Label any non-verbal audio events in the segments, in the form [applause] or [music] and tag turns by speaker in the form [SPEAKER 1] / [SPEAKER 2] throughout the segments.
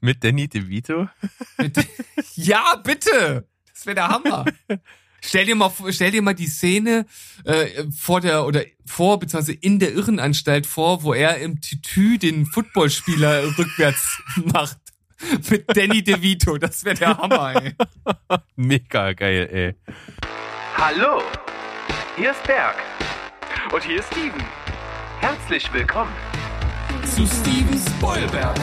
[SPEAKER 1] Mit Danny DeVito? [laughs]
[SPEAKER 2] ja, bitte! Das wäre der Hammer. Stell dir mal, stell dir mal die Szene äh, vor der oder vor beziehungsweise in der Irrenanstalt vor, wo er im Tütü den Footballspieler [laughs] rückwärts macht mit Danny DeVito. Das wäre der Hammer. Ey.
[SPEAKER 1] Mega geil, ey.
[SPEAKER 3] Hallo, hier ist Berg und hier ist Steven. Herzlich willkommen
[SPEAKER 2] zu Steven Spoilberg.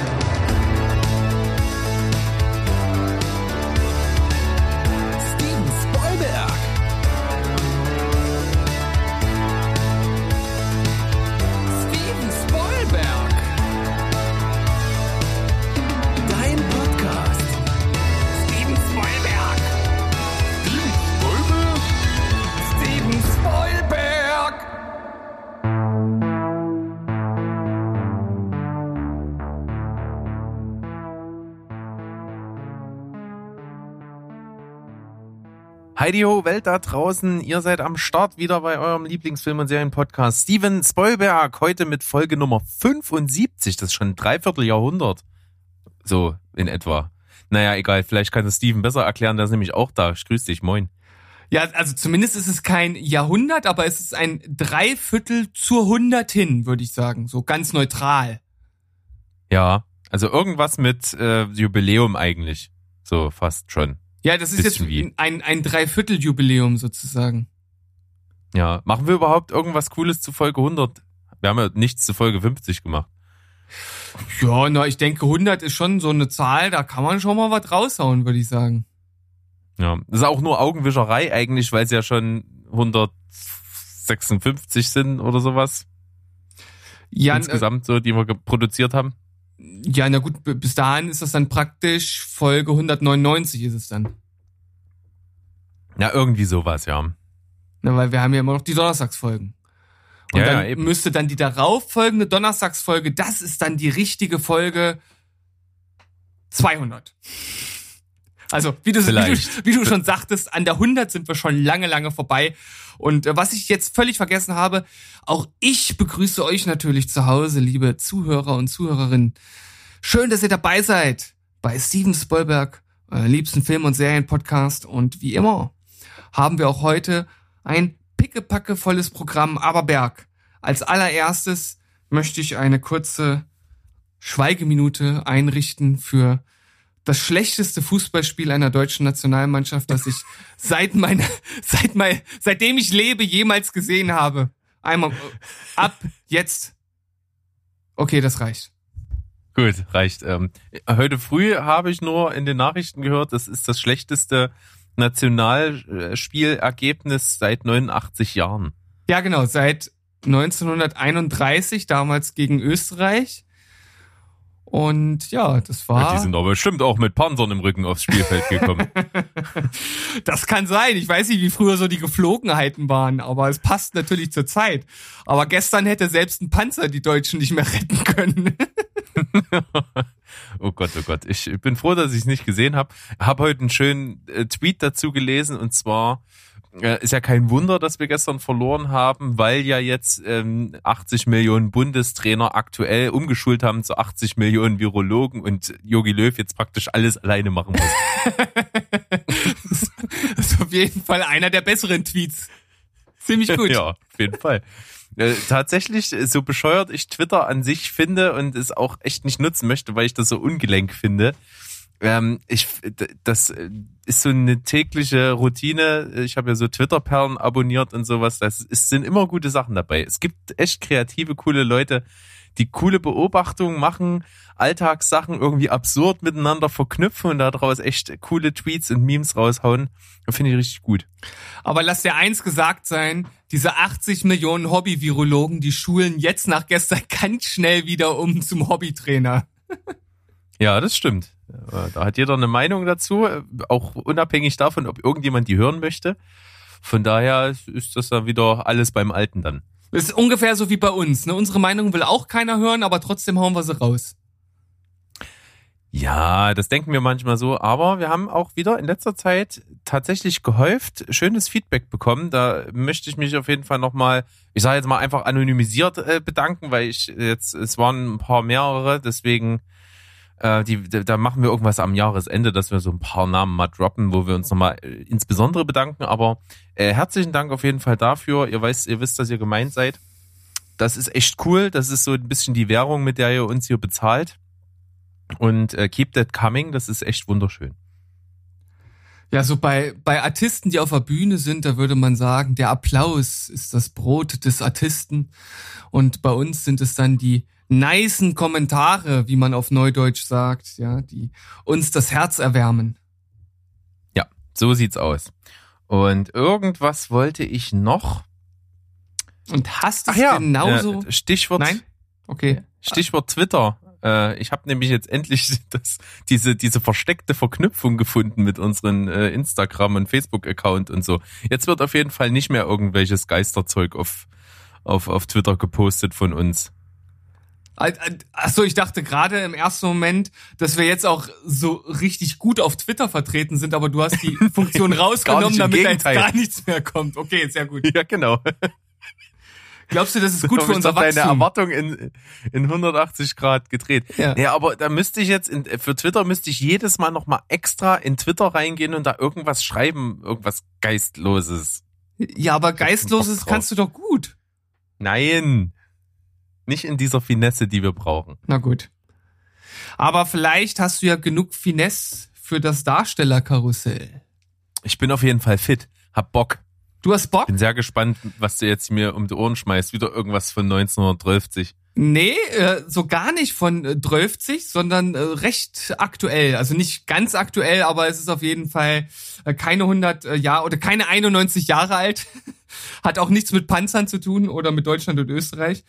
[SPEAKER 1] Heidi ho, Welt da draußen, ihr seid am Start wieder bei eurem Lieblingsfilm- und Serienpodcast Steven Spoilberg, heute mit Folge Nummer 75, das ist schon ein Dreivierteljahrhundert. So, in etwa. Naja, egal, vielleicht kann es Steven besser erklären, der ist nämlich auch da. Ich grüße dich, moin.
[SPEAKER 2] Ja, also zumindest ist es kein Jahrhundert, aber es ist ein Dreiviertel zur Hundert hin, würde ich sagen. So ganz neutral.
[SPEAKER 1] Ja, also irgendwas mit äh, Jubiläum eigentlich. So fast schon.
[SPEAKER 2] Ja, das ist jetzt wie. ein, ein Dreivierteljubiläum sozusagen.
[SPEAKER 1] Ja, machen wir überhaupt irgendwas Cooles zu Folge 100? Wir haben ja nichts zu Folge 50 gemacht.
[SPEAKER 2] Ja, na, ich denke 100 ist schon so eine Zahl, da kann man schon mal was raushauen, würde ich sagen.
[SPEAKER 1] Ja, das ist auch nur Augenwischerei eigentlich, weil es ja schon 156 sind oder sowas. Ja, insgesamt so, die wir produziert haben.
[SPEAKER 2] Ja, na gut, bis dahin ist das dann praktisch Folge 199 ist es dann.
[SPEAKER 1] Ja, irgendwie sowas, ja.
[SPEAKER 2] Na, weil wir haben ja immer noch die Donnerstagsfolgen. Und ja, dann ja, müsste dann die darauffolgende Donnerstagsfolge, das ist dann die richtige Folge 200. Also, wie du, wie du, wie du schon sagtest, an der 100 sind wir schon lange, lange vorbei. Und äh, was ich jetzt völlig vergessen habe, auch ich begrüße euch natürlich zu Hause, liebe Zuhörer und Zuhörerinnen. Schön, dass ihr dabei seid bei Steven Spielberg, euer liebsten Film- und Serienpodcast. Und wie immer haben wir auch heute ein pickepackevolles Programm. Aber Berg, als allererstes möchte ich eine kurze Schweigeminute einrichten für das schlechteste Fußballspiel einer deutschen Nationalmannschaft, das ich seit meiner, seit mein, seitdem ich lebe jemals gesehen habe. Einmal ab jetzt. Okay, das reicht.
[SPEAKER 1] Gut, reicht. Ähm, heute früh habe ich nur in den Nachrichten gehört, das ist das schlechteste Nationalspielergebnis seit 89 Jahren.
[SPEAKER 2] Ja, genau, seit 1931, damals gegen Österreich. Und ja, das war. Ja,
[SPEAKER 1] die sind aber bestimmt auch mit Panzern im Rücken aufs Spielfeld gekommen. [laughs]
[SPEAKER 2] das kann sein. Ich weiß nicht, wie früher so die Geflogenheiten waren, aber es passt natürlich zur Zeit. Aber gestern hätte selbst ein Panzer die Deutschen nicht mehr retten können. [laughs]
[SPEAKER 1] oh Gott, oh Gott. Ich bin froh, dass ich es nicht gesehen habe. Habe heute einen schönen äh, Tweet dazu gelesen und zwar ist ja kein Wunder, dass wir gestern verloren haben, weil ja jetzt ähm, 80 Millionen Bundestrainer aktuell umgeschult haben zu 80 Millionen Virologen und Yogi Löw jetzt praktisch alles alleine machen muss. [laughs] [laughs]
[SPEAKER 2] das ist auf jeden Fall einer der besseren Tweets. Ziemlich gut.
[SPEAKER 1] ja, auf jeden Fall. Äh, tatsächlich, so bescheuert ich Twitter an sich finde und es auch echt nicht nutzen möchte, weil ich das so ungelenk finde, ähm, ich, das ist so eine tägliche Routine. Ich habe ja so Twitter-Perlen abonniert und sowas. Das es sind immer gute Sachen dabei. Es gibt echt kreative, coole Leute, die coole Beobachtungen machen, Alltagssachen irgendwie absurd miteinander verknüpfen und daraus echt coole Tweets und Memes raushauen. Finde ich richtig gut.
[SPEAKER 2] Aber lass dir eins gesagt sein, diese 80 Millionen Hobby-Virologen, die schulen jetzt nach gestern [laughs] ganz schnell wieder um zum Hobbytrainer. [laughs]
[SPEAKER 1] Ja, das stimmt. Da hat jeder eine Meinung dazu, auch unabhängig davon, ob irgendjemand die hören möchte. Von daher ist das dann wieder alles beim Alten dann.
[SPEAKER 2] Das ist ungefähr so wie bei uns. Ne? Unsere Meinung will auch keiner hören, aber trotzdem hauen wir sie raus.
[SPEAKER 1] Ja, das denken wir manchmal so, aber wir haben auch wieder in letzter Zeit tatsächlich gehäuft schönes Feedback bekommen. Da möchte ich mich auf jeden Fall nochmal, ich sage jetzt mal einfach anonymisiert äh, bedanken, weil ich jetzt, es waren ein paar mehrere, deswegen Äh, die, da machen wir irgendwas am Jahresende, dass wir so ein paar Namen mal droppen, wo wir uns nochmal äh, insbesondere bedanken. Aber äh, herzlichen Dank auf jeden Fall dafür. Ihr weißt, ihr wisst, dass ihr gemeint seid. Das ist echt cool. Das ist so ein bisschen die Währung, mit der ihr uns hier bezahlt. Und äh, keep that coming. Das ist echt wunderschön.
[SPEAKER 2] Ja, so bei, bei Artisten, die auf der Bühne sind, da würde man sagen, der Applaus ist das Brot des Artisten. Und bei uns sind es dann die nicen Kommentare, wie man auf Neudeutsch sagt, ja, die uns das Herz erwärmen.
[SPEAKER 1] Ja, so sieht's aus. Und irgendwas wollte ich noch.
[SPEAKER 2] Und hast du es ja, genauso?
[SPEAKER 1] Äh, Stichwort.
[SPEAKER 2] Nein? Okay.
[SPEAKER 1] Stichwort Twitter. Äh, ich habe nämlich jetzt endlich [laughs] das, diese, diese versteckte Verknüpfung gefunden mit unseren äh, Instagram- und Facebook-Account und so. Jetzt wird auf jeden Fall nicht mehr irgendwelches Geisterzeug auf, auf, auf Twitter gepostet von uns.
[SPEAKER 2] Achso, ich dachte gerade im ersten Moment, dass wir jetzt auch so richtig gut auf Twitter vertreten sind, aber du hast die [laughs] Funktion rausgenommen, damit da jetzt gar nichts mehr kommt. Okay, sehr gut.
[SPEAKER 1] Ja, genau.
[SPEAKER 2] Glaubst du, das ist gut für unser Wachstum?
[SPEAKER 1] deine Erwartung in, in 180 Grad gedreht. Ja. ja, aber da müsste ich jetzt, in, für Twitter müsste ich jedes Mal nochmal extra in Twitter reingehen und da irgendwas schreiben, irgendwas Geistloses.
[SPEAKER 2] Ja, aber Geistloses kannst du doch gut.
[SPEAKER 1] Nein. Nicht in dieser Finesse, die wir brauchen.
[SPEAKER 2] Na gut. Aber vielleicht hast du ja genug Finesse für das Darstellerkarussell.
[SPEAKER 1] Ich bin auf jeden Fall fit. Hab Bock.
[SPEAKER 2] Du hast Bock?
[SPEAKER 1] Bin sehr gespannt, was du jetzt mir um die Ohren schmeißt. Wieder irgendwas von 1930.
[SPEAKER 2] Nee, äh, so gar nicht von äh, 12, sondern äh, recht aktuell. Also nicht ganz aktuell, aber es ist auf jeden Fall äh, keine 100 äh, Jahre oder keine 91 Jahre alt. [laughs] Hat auch nichts mit Panzern zu tun oder mit Deutschland und Österreich.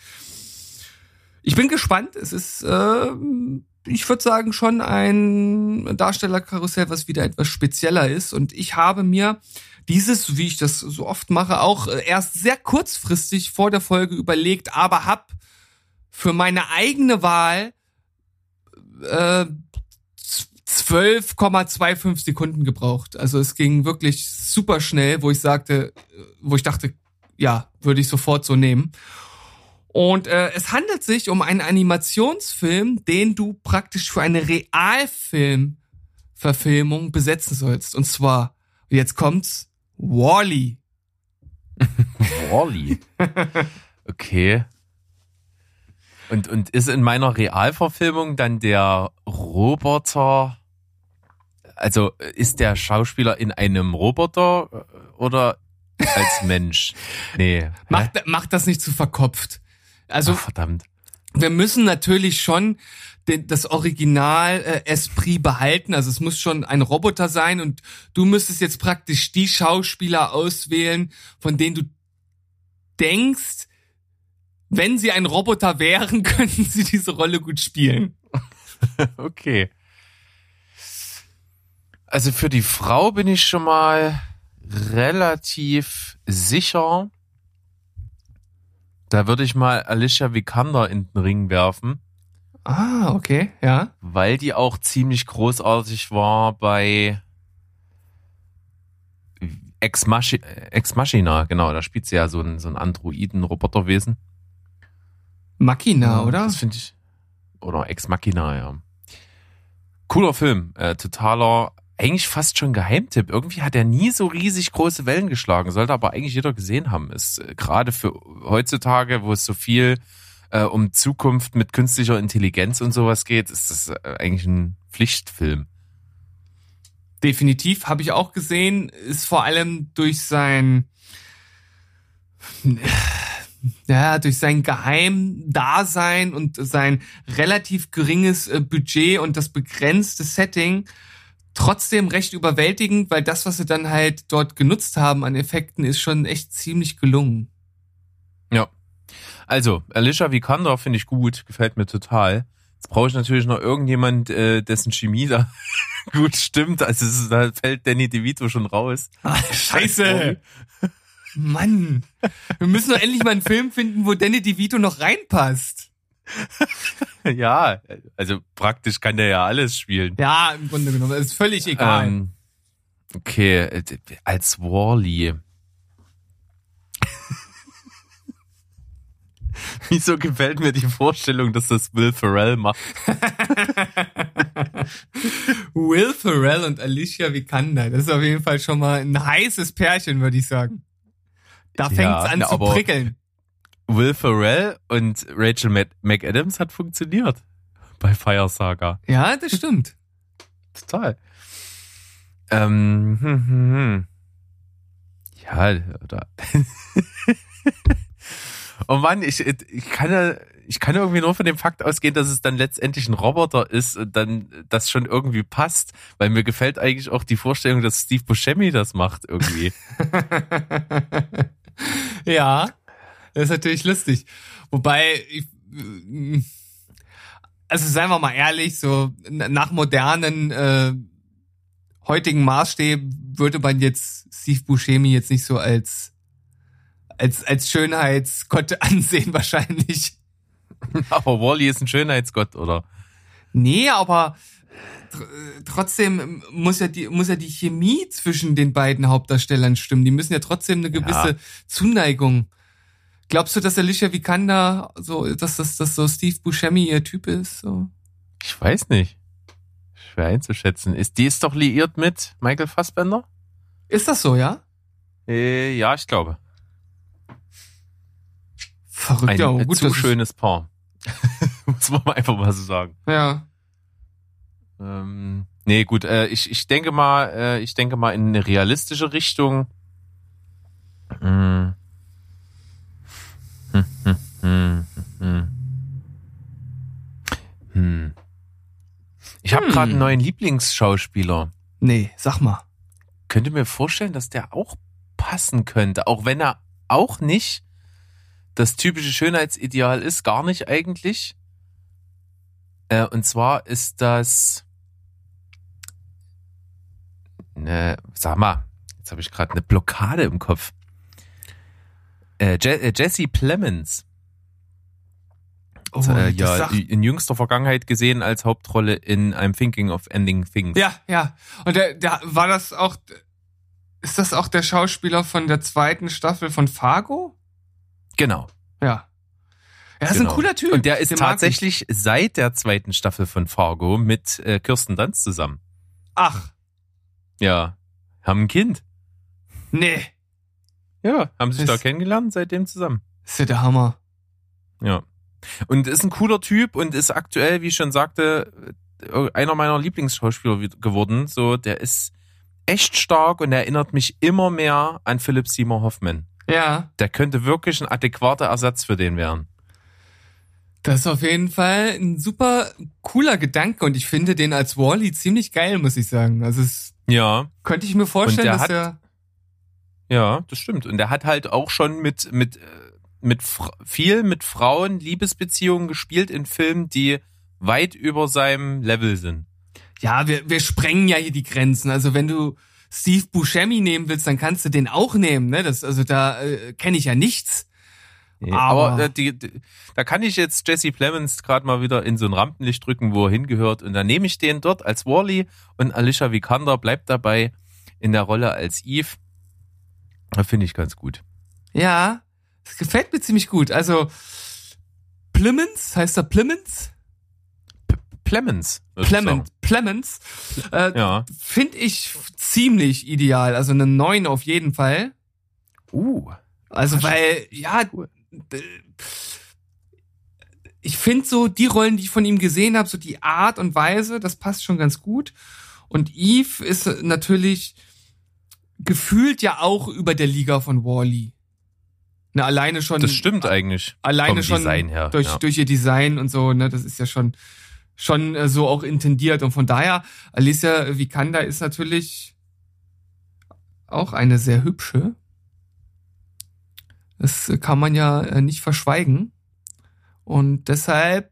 [SPEAKER 2] Ich bin gespannt. Es ist, äh, ich würde sagen, schon ein Darstellerkarussell, was wieder etwas spezieller ist. Und ich habe mir dieses, wie ich das so oft mache, auch äh, erst sehr kurzfristig vor der Folge überlegt, aber hab für meine eigene Wahl äh, 12,25 Sekunden gebraucht. Also es ging wirklich super schnell, wo ich sagte, wo ich dachte, ja, würde ich sofort so nehmen. Und äh, es handelt sich um einen Animationsfilm, den du praktisch für eine Realfilmverfilmung besetzen sollst. Und zwar, jetzt kommt's, Wally. [laughs]
[SPEAKER 1] Wally. Okay. Und, und ist in meiner Realverfilmung dann der Roboter, also ist der Schauspieler in einem Roboter äh, oder als Mensch? [laughs] Nee.
[SPEAKER 2] Macht, macht das nicht zu verkopft. Also,
[SPEAKER 1] Ach, verdammt.
[SPEAKER 2] Wir müssen natürlich schon das Original äh, Esprit behalten. Also es muss schon ein Roboter sein und du müsstest jetzt praktisch die Schauspieler auswählen, von denen du denkst, wenn sie ein Roboter [laughs] wären, könnten sie diese Rolle gut spielen. [laughs]
[SPEAKER 1] okay. Also für die Frau bin ich schon mal relativ sicher. Da würde ich mal Alicia Vikander in den Ring werfen.
[SPEAKER 2] Ah, okay, ja.
[SPEAKER 1] Weil die auch ziemlich großartig war bei Ex, Machi Ex Machina, genau, da spielt sie ja so ein, so ein Androiden-Roboterwesen.
[SPEAKER 2] Machina, oder?
[SPEAKER 1] Das finde ich. Oder Ex Machina, ja. Cooler Film, äh, totaler, eigentlich fast schon Geheimtipp. Irgendwie hat er nie so riesig große Wellen geschlagen, sollte aber eigentlich jeder gesehen haben. Ist äh, gerade für heutzutage, wo es so viel äh, um Zukunft mit künstlicher Intelligenz und sowas geht, ist das äh, eigentlich ein Pflichtfilm.
[SPEAKER 2] Definitiv, habe ich auch gesehen, ist vor allem durch sein [sighs] ja, durch sein Geheimdasein und sein relativ geringes äh, Budget und das begrenzte Setting trotzdem recht überwältigend, weil das, was sie dann halt dort genutzt haben an Effekten, ist schon echt ziemlich gelungen.
[SPEAKER 1] Ja. Also, Alicia Vikander finde ich gut, gefällt mir total. Jetzt brauche ich natürlich noch irgendjemand, äh, dessen Chemie da [laughs] gut stimmt. Also ist, da fällt Danny DeVito schon raus.
[SPEAKER 2] Ah, scheiße. Mann. Wir müssen doch endlich mal einen Film finden, wo Danny DeVito noch reinpasst. [laughs]
[SPEAKER 1] ja, also praktisch kann der ja alles spielen.
[SPEAKER 2] Ja, im Grunde genommen. Das ist völlig egal. Ähm,
[SPEAKER 1] okay, äh, als Wally. [laughs] Wieso gefällt mir die Vorstellung, dass das Will Ferrell macht? [laughs]
[SPEAKER 2] Will Ferrell und Alicia Vikander. Das ist auf jeden Fall schon mal ein heißes Pärchen, würde ich sagen. Da fängt's ja, an ja, zu prickeln.
[SPEAKER 1] Will Ferrell und Rachel McAdams hat funktioniert bei Fire Saga.
[SPEAKER 2] Ja, das stimmt. [laughs]
[SPEAKER 1] Total. Ähm, hm, hm, hm. Ja, oder. [laughs] oh Mann, ich, ich kann ja, ich kann irgendwie nur von dem Fakt ausgehen, dass es dann letztendlich ein Roboter ist und dann das schon irgendwie passt, weil mir gefällt eigentlich auch die Vorstellung, dass Steve Buscemi das macht irgendwie. [laughs]
[SPEAKER 2] ja, das ist natürlich lustig. Wobei, ich, also seien wir mal ehrlich, so nach modernen äh, heutigen Maßstäben würde man jetzt Steve Buscemi jetzt nicht so als als als Schönheitsgott [laughs] ansehen wahrscheinlich.
[SPEAKER 1] Aber Wally ist ein Schönheitsgott, oder?
[SPEAKER 2] Nee, aber trotzdem muss ja die muss ja die Chemie zwischen den beiden Hauptdarstellern stimmen. Die müssen ja trotzdem eine gewisse ja. Zuneigung. Glaubst du, dass Alicia Vikander so, dass das, dass so Steve Buscemi ihr Typ ist? So?
[SPEAKER 1] Ich weiß nicht. Schwer einzuschätzen. Ist die ist doch liiert mit Michael Fassbender?
[SPEAKER 2] Ist das so, ja?
[SPEAKER 1] Äh, ja, ich glaube.
[SPEAKER 2] Verrückt,
[SPEAKER 1] Ein
[SPEAKER 2] ja,
[SPEAKER 1] gut, zu schönes Paar. [laughs] Muss man einfach mal so sagen.
[SPEAKER 2] Ja.
[SPEAKER 1] Ähm, nee, gut, äh, ich, ich denke mal, äh, ich denke mal in eine realistische Richtung. Hm. Hm, hm, hm. Ich habe hm. gerade einen neuen Lieblingsschauspieler.
[SPEAKER 2] Nee, sag mal.
[SPEAKER 1] Könnte mir vorstellen, dass der auch passen könnte, auch wenn er auch nicht das typische Schönheitsideal ist, gar nicht eigentlich. Äh, und zwar ist das, ne, sag mal, jetzt habe ich gerade eine Blockade im Kopf. Äh, Je äh, Jesse Plemons. Oh, äh, ja, in jüngster Vergangenheit gesehen als Hauptrolle in I'm Thinking of Ending Things.
[SPEAKER 2] Ja, ja. Und der, der war das auch. Ist das auch der Schauspieler von der zweiten Staffel von Fargo?
[SPEAKER 1] Genau.
[SPEAKER 2] Ja. Er ist genau. ein cooler Typ.
[SPEAKER 1] Und der ist Den tatsächlich seit der zweiten Staffel von Fargo mit äh, Kirsten Dunst zusammen.
[SPEAKER 2] Ach.
[SPEAKER 1] Ja. Haben ein Kind.
[SPEAKER 2] Nee.
[SPEAKER 1] Ja, haben sich ist, da kennengelernt, seitdem zusammen.
[SPEAKER 2] Ist ja der Hammer.
[SPEAKER 1] Ja. Und ist ein cooler Typ und ist aktuell, wie ich schon sagte, einer meiner Lieblingsschauspieler geworden. So, der ist echt stark und erinnert mich immer mehr an Philip Seymour Hoffman.
[SPEAKER 2] Ja.
[SPEAKER 1] Der könnte wirklich ein adäquater Ersatz für den werden.
[SPEAKER 2] Das ist auf jeden Fall ein super cooler Gedanke und ich finde den als Wally ziemlich geil, muss ich sagen. Also es
[SPEAKER 1] ja.
[SPEAKER 2] könnte ich mir vorstellen, dass er
[SPEAKER 1] ja, das stimmt. Und er hat halt auch schon mit, mit, mit viel mit Frauen Liebesbeziehungen gespielt in Filmen, die weit über seinem Level sind.
[SPEAKER 2] Ja, wir, wir sprengen ja hier die Grenzen. Also wenn du Steve Buscemi nehmen willst, dann kannst du den auch nehmen. Ne? Das, also da äh, kenne ich ja nichts.
[SPEAKER 1] Nee, aber, aber äh, die, die, da kann ich jetzt Jesse Plemons gerade mal wieder in so ein Rampenlicht drücken, wo er hingehört. Und dann nehme ich den dort als Wally und Alicia Vikander bleibt dabei in der Rolle als Eve. Finde ich ganz gut.
[SPEAKER 2] Ja, das gefällt mir ziemlich gut. Also Plemons, heißt er Plemons?
[SPEAKER 1] Plemons.
[SPEAKER 2] Plemons. Plemons. Äh, ja. Finde ich ziemlich ideal. Also eine 9 auf jeden Fall.
[SPEAKER 1] Uh.
[SPEAKER 2] Also weil, ja, ich finde so die Rollen, die ich von ihm gesehen habe, so die Art und Weise, das passt schon ganz gut. Und Eve ist natürlich gefühlt ja auch über der Liga von Wally. Ne, alleine schon.
[SPEAKER 1] Das stimmt eigentlich.
[SPEAKER 2] Alleine schon her, durch, ja. durch ihr Design und so, ne, das ist ja schon, schon äh, so auch intendiert. Und von daher, Alicia Vikander ist natürlich auch eine sehr hübsche. Das kann man ja äh, nicht verschweigen. Und deshalb,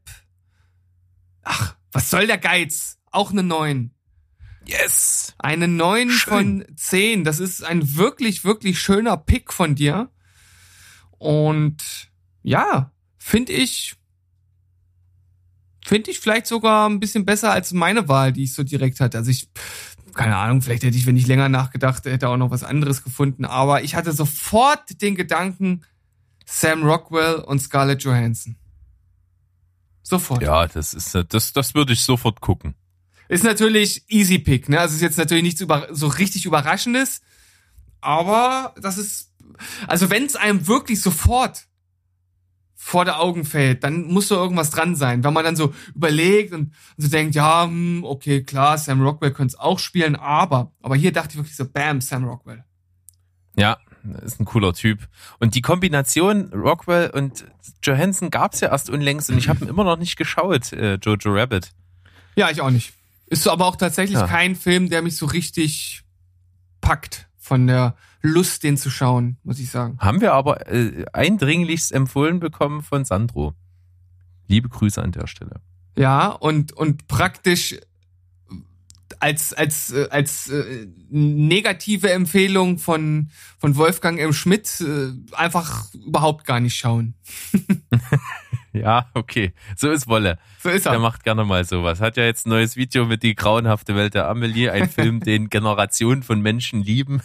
[SPEAKER 2] ach, was soll der Geiz? Auch eine 9.
[SPEAKER 1] Yes!
[SPEAKER 2] Eine 9 Schön. von 10. Das ist ein wirklich, wirklich schöner Pick von dir. Und ja, finde ich, finde ich vielleicht sogar ein bisschen besser als meine Wahl, die ich so direkt hatte. Also ich, keine Ahnung, vielleicht hätte ich, wenn ich länger nachgedacht hätte, auch noch was anderes gefunden. Aber ich hatte sofort den Gedanken, Sam Rockwell und Scarlett Johansson. Sofort.
[SPEAKER 1] Ja, das ist, das, das würde ich sofort gucken.
[SPEAKER 2] Ist natürlich easy pick, ne? Also ist jetzt natürlich nichts über, so richtig überraschendes, aber das ist also wenn es einem wirklich sofort vor der Augen fällt, dann muss da irgendwas dran sein. Wenn man dann so überlegt und, und so denkt, ja, hm, okay, klar, Sam Rockwell könnte es auch spielen, aber, aber hier dachte ich wirklich so, bam, Sam Rockwell.
[SPEAKER 1] Ja, ist ein cooler Typ. Und die Kombination Rockwell und Johansson gab's ja erst unlängst und ich habe ihn immer noch nicht geschaut, äh, Jojo Rabbit.
[SPEAKER 2] Ja, ich auch nicht. Ist aber auch tatsächlich ja. kein Film, der mich so richtig packt von der Lust, den zu schauen, muss ich sagen.
[SPEAKER 1] Haben wir aber äh, eindringlichst empfohlen bekommen von Sandro. Liebe Grüße an der Stelle.
[SPEAKER 2] Ja, und, und praktisch als als äh, als äh, negative Empfehlung von von Wolfgang M. Schmidt äh, einfach überhaupt gar nicht schauen. [laughs]
[SPEAKER 1] ja, okay. So ist Wolle.
[SPEAKER 2] So ist er.
[SPEAKER 1] Der macht gerne mal sowas. Hat ja jetzt ein neues Video mit die grauenhafte Welt der Amelie, ein Film, den Generationen von Menschen lieben.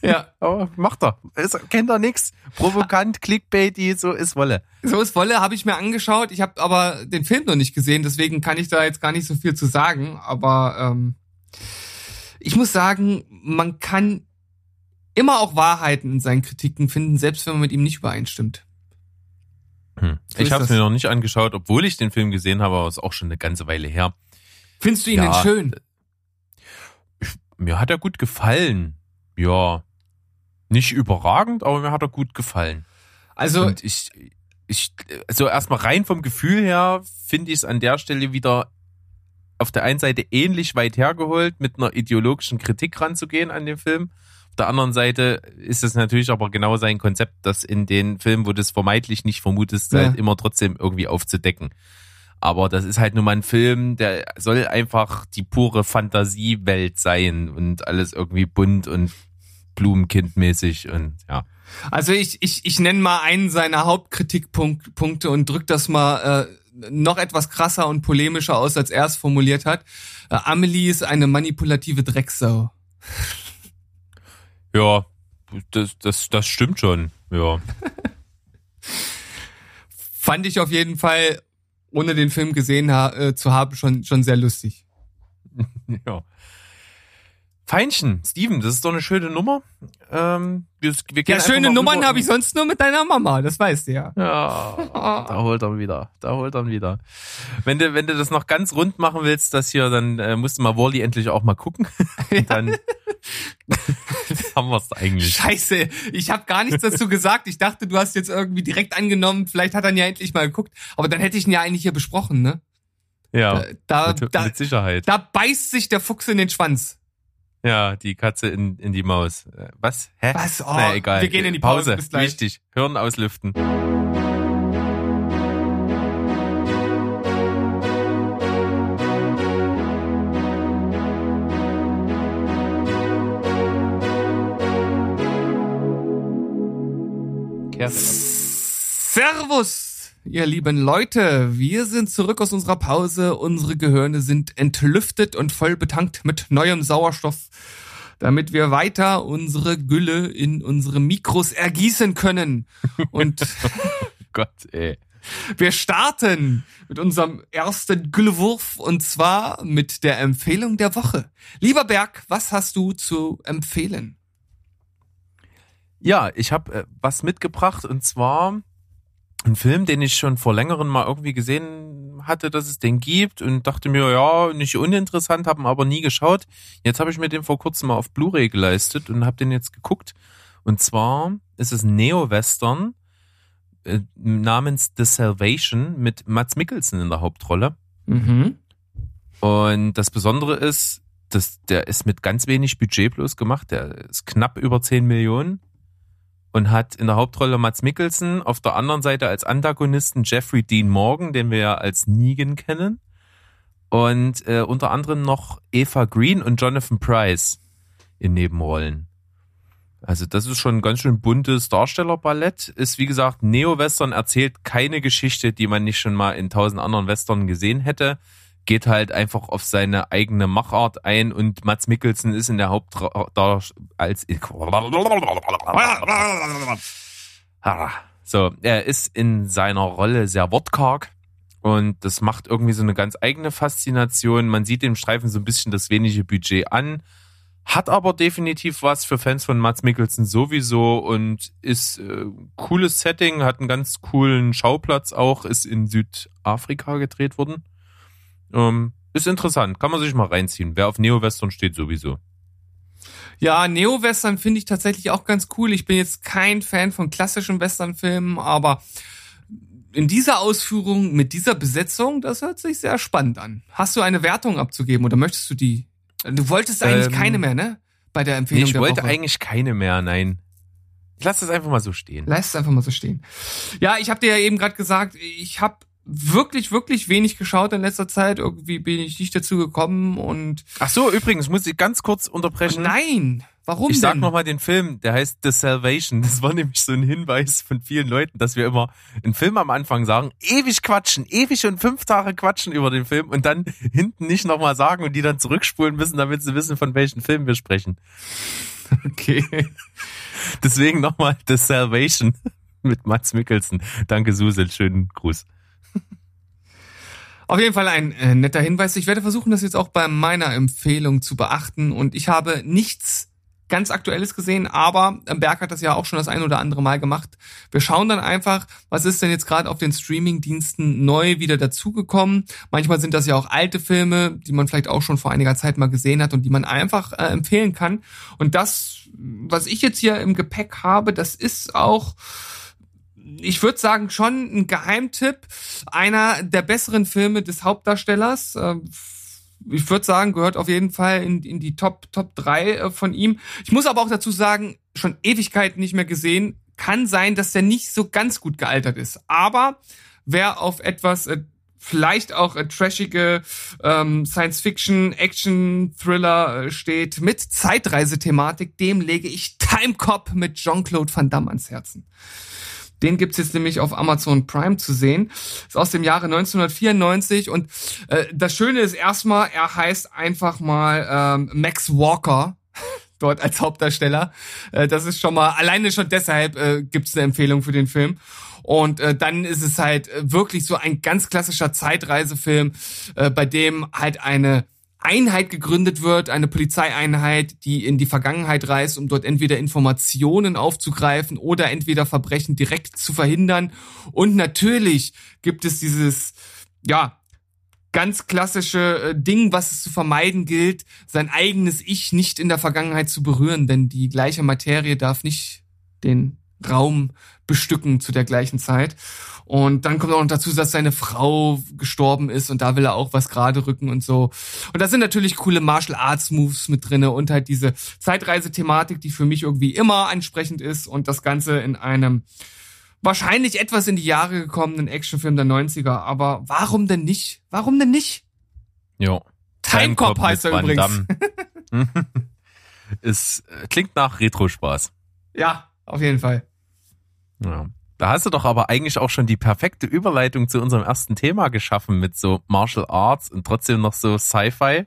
[SPEAKER 2] ja, [laughs]
[SPEAKER 1] aber macht er. Ist, kennt er nix. Provokant, Clickbaity, so ist Wolle.
[SPEAKER 2] So ist Wolle, habe ich mir angeschaut. Ich habe aber den Film noch nicht gesehen, deswegen kann ich da jetzt gar nicht so viel zu sagen. Aber ähm, ich muss sagen, man kann immer auch Wahrheiten in seinen Kritiken finden, selbst wenn man mit ihm nicht übereinstimmt.
[SPEAKER 1] Hm. So ich habe es mir noch nicht angeschaut, obwohl ich den Film gesehen habe, aber es ist auch schon eine ganze Weile her.
[SPEAKER 2] Findest du ihn ja, denn schön?
[SPEAKER 1] Ich, mir hat er gut gefallen. Ja. Nicht überragend, aber mir hat er gut gefallen.
[SPEAKER 2] Also
[SPEAKER 1] Und ich, ich, so erstmal rein vom Gefühl her finde ich es an der Stelle wieder auf der einen Seite ähnlich weit hergeholt, mit einer ideologischen Kritik ranzugehen an den Film. Auf der anderen Seite ist es natürlich aber genau sein Konzept, das in den Filmen, wo du es vermeintlich nicht vermutest, ja. halt immer trotzdem irgendwie aufzudecken. Aber das ist halt nur mal ein Film, der soll einfach die pure Fantasiewelt sein und alles irgendwie bunt und Blumenkindmäßig und ja.
[SPEAKER 2] Also ich, ich, ich nenne mal einen seiner Hauptkritikpunkte und drück das mal äh, noch etwas krasser und polemischer aus, als er es formuliert hat. Äh, Amelie ist eine manipulative Drecksau.
[SPEAKER 1] Ja, das, das, das stimmt schon, ja. [laughs]
[SPEAKER 2] Fand ich auf jeden Fall, ohne den Film gesehen ha äh, zu haben, schon, schon sehr lustig. [laughs]
[SPEAKER 1] ja. Feinchen, Steven, das ist doch eine schöne Nummer. Ähm,
[SPEAKER 2] wir, wir ja, schöne Nummern habe ich sonst nur mit deiner Mama, das weißt du ja.
[SPEAKER 1] Ja, [laughs] da holt er wieder, da holt er wieder. Wenn du, wenn du das noch ganz rund machen willst, das hier, dann äh, musst du mal Wally endlich auch mal gucken. dann [laughs] haben wir es eigentlich.
[SPEAKER 2] Scheiße, ich habe gar nichts dazu gesagt. Ich dachte, du hast jetzt irgendwie direkt angenommen, vielleicht hat er ihn ja endlich mal geguckt. Aber dann hätte ich ihn ja eigentlich hier besprochen, ne?
[SPEAKER 1] Ja,
[SPEAKER 2] da, mit,
[SPEAKER 1] da, mit Sicherheit.
[SPEAKER 2] Da beißt sich der Fuchs in den Schwanz.
[SPEAKER 1] Ja, die Katze in, in die Maus. Äh, was?
[SPEAKER 2] Hä? Was?
[SPEAKER 1] Oh, Na, egal.
[SPEAKER 2] Wir gehen in die Pause. Pause.
[SPEAKER 1] Bis gleich. Wichtig. Hirn auslüften.
[SPEAKER 2] Servus! Ihr lieben Leute, wir sind zurück aus unserer Pause. Unsere Gehirne sind entlüftet und voll betankt mit neuem Sauerstoff, damit wir weiter unsere Gülle in unsere Mikros ergießen können. Und [laughs]
[SPEAKER 1] Gott, ey.
[SPEAKER 2] Wir starten mit unserem ersten Güllewurf und zwar mit der Empfehlung der Woche. Lieber Berg, was hast du zu empfehlen?
[SPEAKER 1] Ja, ich habe äh, was mitgebracht und zwar ein Film, den ich schon vor längerem mal irgendwie gesehen hatte, dass es den gibt und dachte mir, ja, nicht uninteressant, haben aber nie geschaut. Jetzt habe ich mir den vor kurzem mal auf Blu-ray geleistet und habe den jetzt geguckt. Und zwar ist es Neo-Western äh, namens The Salvation mit Mats Mikkelsen in der Hauptrolle.
[SPEAKER 2] Mhm.
[SPEAKER 1] Und das Besondere ist, dass der ist mit ganz wenig Budget bloß gemacht. Der ist knapp über 10 Millionen und hat in der Hauptrolle Mats Mikkelsen, auf der anderen Seite als Antagonisten Jeffrey Dean Morgan, den wir ja als Negan kennen, und äh, unter anderem noch Eva Green und Jonathan Price in Nebenrollen. Also das ist schon ein ganz schön buntes Darstellerballett. Ist wie gesagt Neo-Western, erzählt keine Geschichte, die man nicht schon mal in tausend anderen Western gesehen hätte geht halt einfach auf seine eigene Machart ein und Mats Mikkelsen ist in der Hauptda als so, er ist in seiner Rolle sehr wortkarg Und das macht irgendwie so eine ganz eigene Faszination. Man sieht dem Streifen so ein bisschen das wenige Budget an, hat aber definitiv was für Fans von Mats Mikkelsen sowieso und ist äh, cooles Setting, hat einen ganz coolen Schauplatz auch, ist in Südafrika gedreht worden. Ähm, ist interessant, kann man sich mal reinziehen. Wer auf Neo-Western steht, sowieso.
[SPEAKER 2] Ja, Neo-Western finde ich tatsächlich auch ganz cool. Ich bin jetzt kein Fan von klassischen Western-Filmen, aber in dieser Ausführung mit dieser Besetzung, das hört sich sehr spannend an. Hast du eine Wertung abzugeben oder möchtest du die? Du wolltest eigentlich ähm, keine mehr, ne? Bei der Empfehlung. Nee,
[SPEAKER 1] ich wollte Woche. eigentlich keine mehr, nein. Ich lass das einfach mal so stehen.
[SPEAKER 2] Lass es einfach mal so stehen. Ja, ich habe dir ja eben gerade gesagt, ich habe wirklich, wirklich wenig geschaut in letzter Zeit. Irgendwie bin ich nicht dazu gekommen und.
[SPEAKER 1] Ach so, übrigens muss ich ganz kurz unterbrechen.
[SPEAKER 2] Nein, warum
[SPEAKER 1] Ich
[SPEAKER 2] sag
[SPEAKER 1] denn? nochmal den Film, der heißt The Salvation. Das war nämlich so ein Hinweis von vielen Leuten, dass wir immer einen Film am Anfang sagen, ewig quatschen, ewig und fünf Tage quatschen über den Film und dann hinten nicht nochmal sagen und die dann zurückspulen müssen, damit sie wissen, von welchen Film wir sprechen. [laughs]
[SPEAKER 2] Okay.
[SPEAKER 1] Deswegen nochmal The Salvation mit Mats Mikkelsen. Danke, Susel. Schönen Gruß.
[SPEAKER 2] Auf jeden Fall ein äh, netter Hinweis. Ich werde versuchen, das jetzt auch bei meiner Empfehlung zu beachten. Und ich habe nichts ganz Aktuelles gesehen, aber Berg hat das ja auch schon das ein oder andere Mal gemacht. Wir schauen dann einfach, was ist denn jetzt gerade auf den Streaming-Diensten neu wieder dazugekommen. Manchmal sind das ja auch alte Filme, die man vielleicht auch schon vor einiger Zeit mal gesehen hat und die man einfach äh, empfehlen kann. Und das, was ich jetzt hier im Gepäck habe, das ist auch ich würde sagen, schon ein Geheimtipp. Einer der besseren Filme des Hauptdarstellers. Ähm, ich würde sagen, gehört auf jeden Fall in, in die Top, Top 3 äh, von ihm. Ich muss aber auch dazu sagen, schon Ewigkeiten nicht mehr gesehen. Kann sein, dass der nicht so ganz gut gealtert ist. Aber wer auf etwas äh, vielleicht auch äh, trashige ähm, Science-Fiction, Action-Thriller äh, steht mit Zeitreisethematik, dem lege ich Time Cop mit Jean-Claude Van Damme ans Herzen. Den gibt's jetzt nämlich auf Amazon Prime zu sehen. Ist aus dem Jahre 1994 und äh, das Schöne ist erstmal, er heißt einfach mal ähm, Max Walker [laughs] dort als Hauptdarsteller. Äh, das ist schon mal, alleine schon deshalb äh, gibt's eine Empfehlung für den Film. Und äh, dann ist es halt äh, wirklich so ein ganz klassischer Zeitreisefilm, äh, bei dem halt eine Einheit gegründet wird, eine Polizeieinheit, die in die Vergangenheit reist, um dort entweder Informationen aufzugreifen oder entweder Verbrechen direkt zu verhindern. Und natürlich gibt es dieses, ja, ganz klassische äh, Ding, was es zu vermeiden gilt, sein eigenes Ich nicht in der Vergangenheit zu berühren, denn die gleiche Materie darf nicht den Raum bestücken zu der gleichen Zeit. Und dann kommt auch noch dazu, dass seine Frau gestorben ist und da will er auch was gerade rücken und so. Und da sind natürlich coole Martial Arts Moves mit drinne und halt diese Zeitreisethematik, die für mich irgendwie immer ansprechend ist und das Ganze in einem wahrscheinlich etwas in die Jahre gekommenen Actionfilm der 90er. Aber warum denn nicht? Warum denn nicht?
[SPEAKER 1] Jo.
[SPEAKER 2] Timecop heißt er übrigens. [laughs]
[SPEAKER 1] es äh, klingt nach Retro-Spaß.
[SPEAKER 2] Ja, auf jeden Fall.
[SPEAKER 1] Ja. Da hast du doch aber eigentlich auch schon die perfekte Überleitung zu unserem ersten Thema geschaffen mit so Martial Arts und trotzdem noch so Sci-Fi.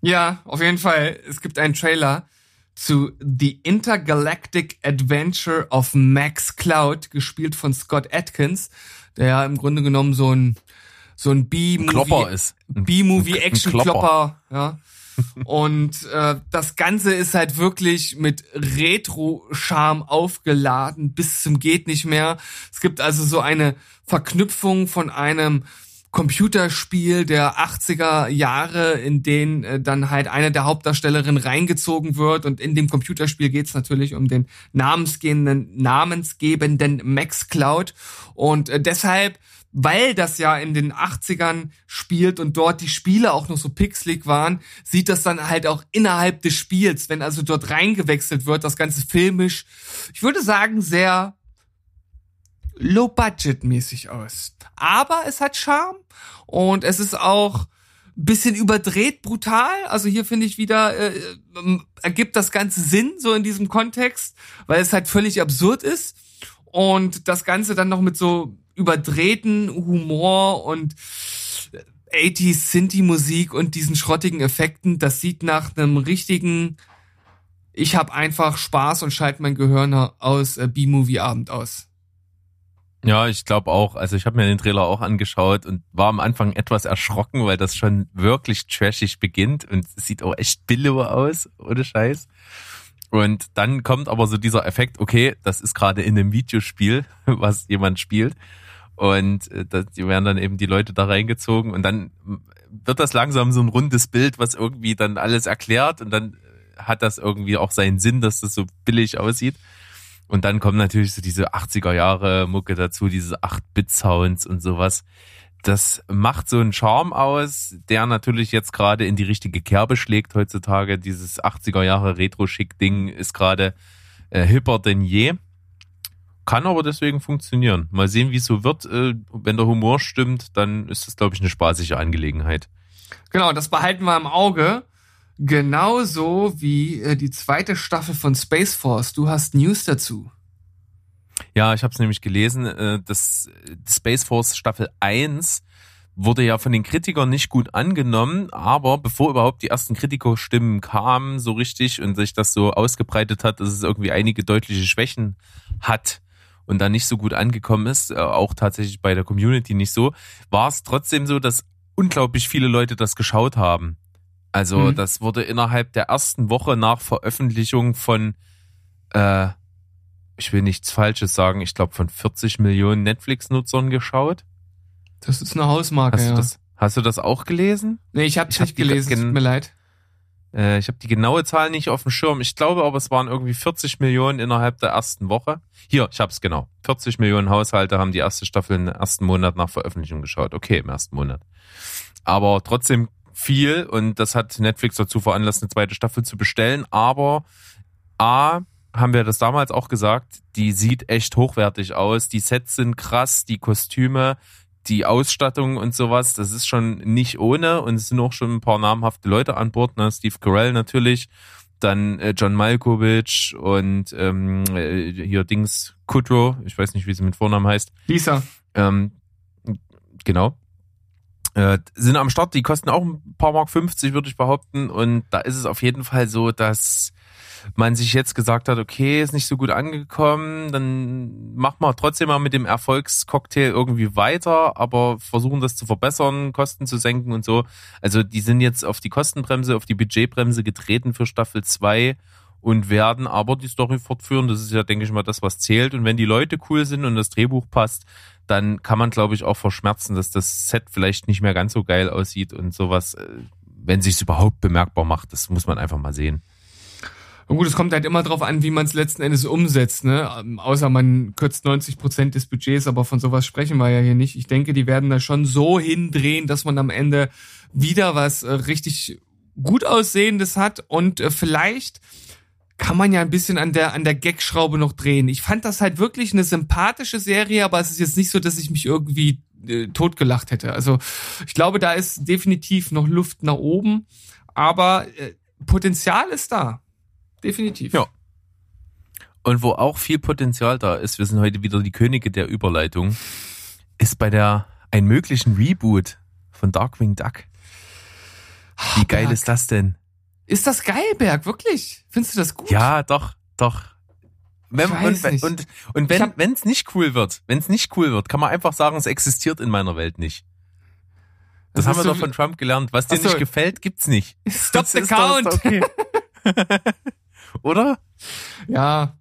[SPEAKER 2] Ja, auf jeden Fall. Es gibt einen Trailer zu The Intergalactic Adventure of Max Cloud, gespielt von Scott Atkins, der ja im Grunde genommen so ein so ein B-Movie
[SPEAKER 1] ist.
[SPEAKER 2] B-Movie Action Klopper, ja. Und äh, das Ganze ist halt wirklich mit Retro-Charme aufgeladen bis zum geht nicht mehr. Es gibt also so eine Verknüpfung von einem Computerspiel der 80er Jahre, in den äh, dann halt eine der Hauptdarstellerinnen reingezogen wird. Und in dem Computerspiel geht es natürlich um den namensgebenden, namensgebenden Max Cloud. Und äh, deshalb weil das ja in den 80ern spielt und dort die Spiele auch noch so pixelig waren, sieht das dann halt auch innerhalb des Spiels, wenn also dort reingewechselt wird, das ganze filmisch, ich würde sagen, sehr low-budget-mäßig aus. Aber es hat Charme und es ist auch bisschen überdreht, brutal. Also hier finde ich wieder, äh, äh, ergibt das Ganze Sinn, so in diesem Kontext, weil es halt völlig absurd ist. Und das Ganze dann noch mit so überdrehten Humor und 80s Sinti-Musik und diesen schrottigen Effekten, das sieht nach einem richtigen, ich habe einfach Spaß und schalte mein Gehirn aus äh, B-Movie-Abend aus.
[SPEAKER 1] Ja, ich glaube auch. Also ich habe mir den Trailer auch angeschaut und war am Anfang etwas erschrocken, weil das schon wirklich trashig beginnt und sieht auch echt billow aus, ohne Scheiß. Und dann kommt aber so dieser Effekt, okay, das ist gerade in einem Videospiel, [laughs] was jemand spielt. Und äh, das, die werden dann eben die Leute da reingezogen und dann wird das langsam so ein rundes Bild, was irgendwie dann alles erklärt und dann hat das irgendwie auch seinen Sinn, dass das so billig aussieht. Und dann kommen natürlich so diese 80er Jahre Mucke dazu, diese 8-Bit-Sounds und sowas. Das macht so einen Charme aus, der natürlich jetzt gerade in die richtige Kerbe schlägt heutzutage. Dieses 80er Jahre Retro-Schick-Ding ist gerade äh, hipper denn je. Kann aber deswegen funktionieren. Mal sehen, wie es so wird. Äh, wenn der Humor stimmt, dann ist das, glaube ich, eine spaßige Angelegenheit.
[SPEAKER 2] Genau, das behalten wir im Auge. Genauso wie äh, die zweite Staffel von Space Force. Du hast News dazu.
[SPEAKER 1] Ja, ich habe es nämlich gelesen. Äh, das Space Force Staffel 1 wurde ja von den Kritikern nicht gut angenommen, aber bevor überhaupt die ersten Kritikerstimmen kamen so richtig und sich das so ausgebreitet hat, dass es irgendwie einige deutliche Schwächen hat und dann nicht so gut angekommen ist, äh, auch tatsächlich bei der Community nicht so, war es trotzdem so, dass unglaublich viele Leute das geschaut haben. Also mhm. das wurde innerhalb der ersten Woche nach Veröffentlichung von, äh, ich will nichts Falsches sagen, ich glaube von 40 Millionen Netflix-Nutzern geschaut.
[SPEAKER 2] Das ist eine Hausmarke,
[SPEAKER 1] hast
[SPEAKER 2] ja.
[SPEAKER 1] Du das, hast du das auch gelesen?
[SPEAKER 2] Nee, ich habe es nicht hab gelesen, tut mir leid.
[SPEAKER 1] Äh, ich habe die genaue Zahl nicht auf dem Schirm. Ich glaube aber, es waren irgendwie 40 Millionen innerhalb der ersten Woche. Hier, ich habe es genau. 40 Millionen Haushalte haben die erste Staffel im ersten Monat nach Veröffentlichung geschaut. Okay, im ersten Monat. Aber trotzdem viel und das hat Netflix dazu veranlasst, eine zweite Staffel zu bestellen. Aber A, haben wir das damals auch gesagt, die sieht echt hochwertig aus. Die Sets sind krass, die Kostüme, die Ausstattung und sowas, das ist schon nicht ohne und es sind auch schon ein paar namhafte Leute an Bord, ne? Steve Carell natürlich, dann äh, John Malkovich und ähm, äh, hier Dings Kudrow, ich weiß nicht, wie sie mit Vornamen heißt.
[SPEAKER 2] Lisa.
[SPEAKER 1] Ähm, genau äh, sind am Start, die kosten auch ein paar Mark 50, würde ich behaupten. Und da ist es auf jeden Fall so, dass man sich jetzt gesagt hat, okay, ist nicht so gut angekommen, dann machen wir trotzdem mal mit dem Erfolgscocktail irgendwie weiter, aber versuchen das zu verbessern, Kosten zu senken und so. Also die sind jetzt auf die Kostenbremse, auf die Budgetbremse getreten für Staffel 2 und werden aber die Story fortführen. Das ist ja, denke ich mal, das, was zählt. Und wenn die Leute cool sind und das Drehbuch passt, dann kann man, glaube ich, auch verschmerzen, dass das Set vielleicht nicht mehr ganz so geil aussieht und sowas, äh, wenn sich überhaupt bemerkbar macht. Das muss man einfach mal sehen.
[SPEAKER 2] Und gut, es kommt halt immer drauf an, wie man es letzten Endes umsetzt, ne? Ähm, außer man kürzt 90 Prozent des Budgets, aber von sowas sprechen wir ja hier nicht. Ich denke, die werden da schon so hindrehen, dass man am Ende wieder was äh, richtig gut aussehendes hat und äh, vielleicht kann man ja ein bisschen an der, an der Gagschraube noch drehen. Ich fand das halt wirklich eine sympathische Serie, aber es ist jetzt nicht so, dass ich mich irgendwie äh, totgelacht hätte. Also ich glaube, da ist definitiv noch Luft nach oben, aber äh, Potenzial ist da. Definitiv.
[SPEAKER 1] Ja. Und wo auch viel Potenzial da ist, wir sind heute wieder die Könige der Überleitung, ist bei der ein möglichen Reboot von Darkwing Duck. Wie geil ist das denn?
[SPEAKER 2] Ist das geil, Berg? Wirklich? Findest du das gut?
[SPEAKER 1] Ja, doch, doch. Wenn, und, nicht. und, und wenn es nicht cool wird, wenn es nicht cool wird, kann man einfach sagen, es existiert in meiner Welt nicht. Das, das haben wir doch von Trump gelernt. Was dir so. nicht gefällt, gibt's nicht.
[SPEAKER 2] Stop [laughs] das the count. Okay. [laughs] [laughs]
[SPEAKER 1] Oder?
[SPEAKER 2] Ja,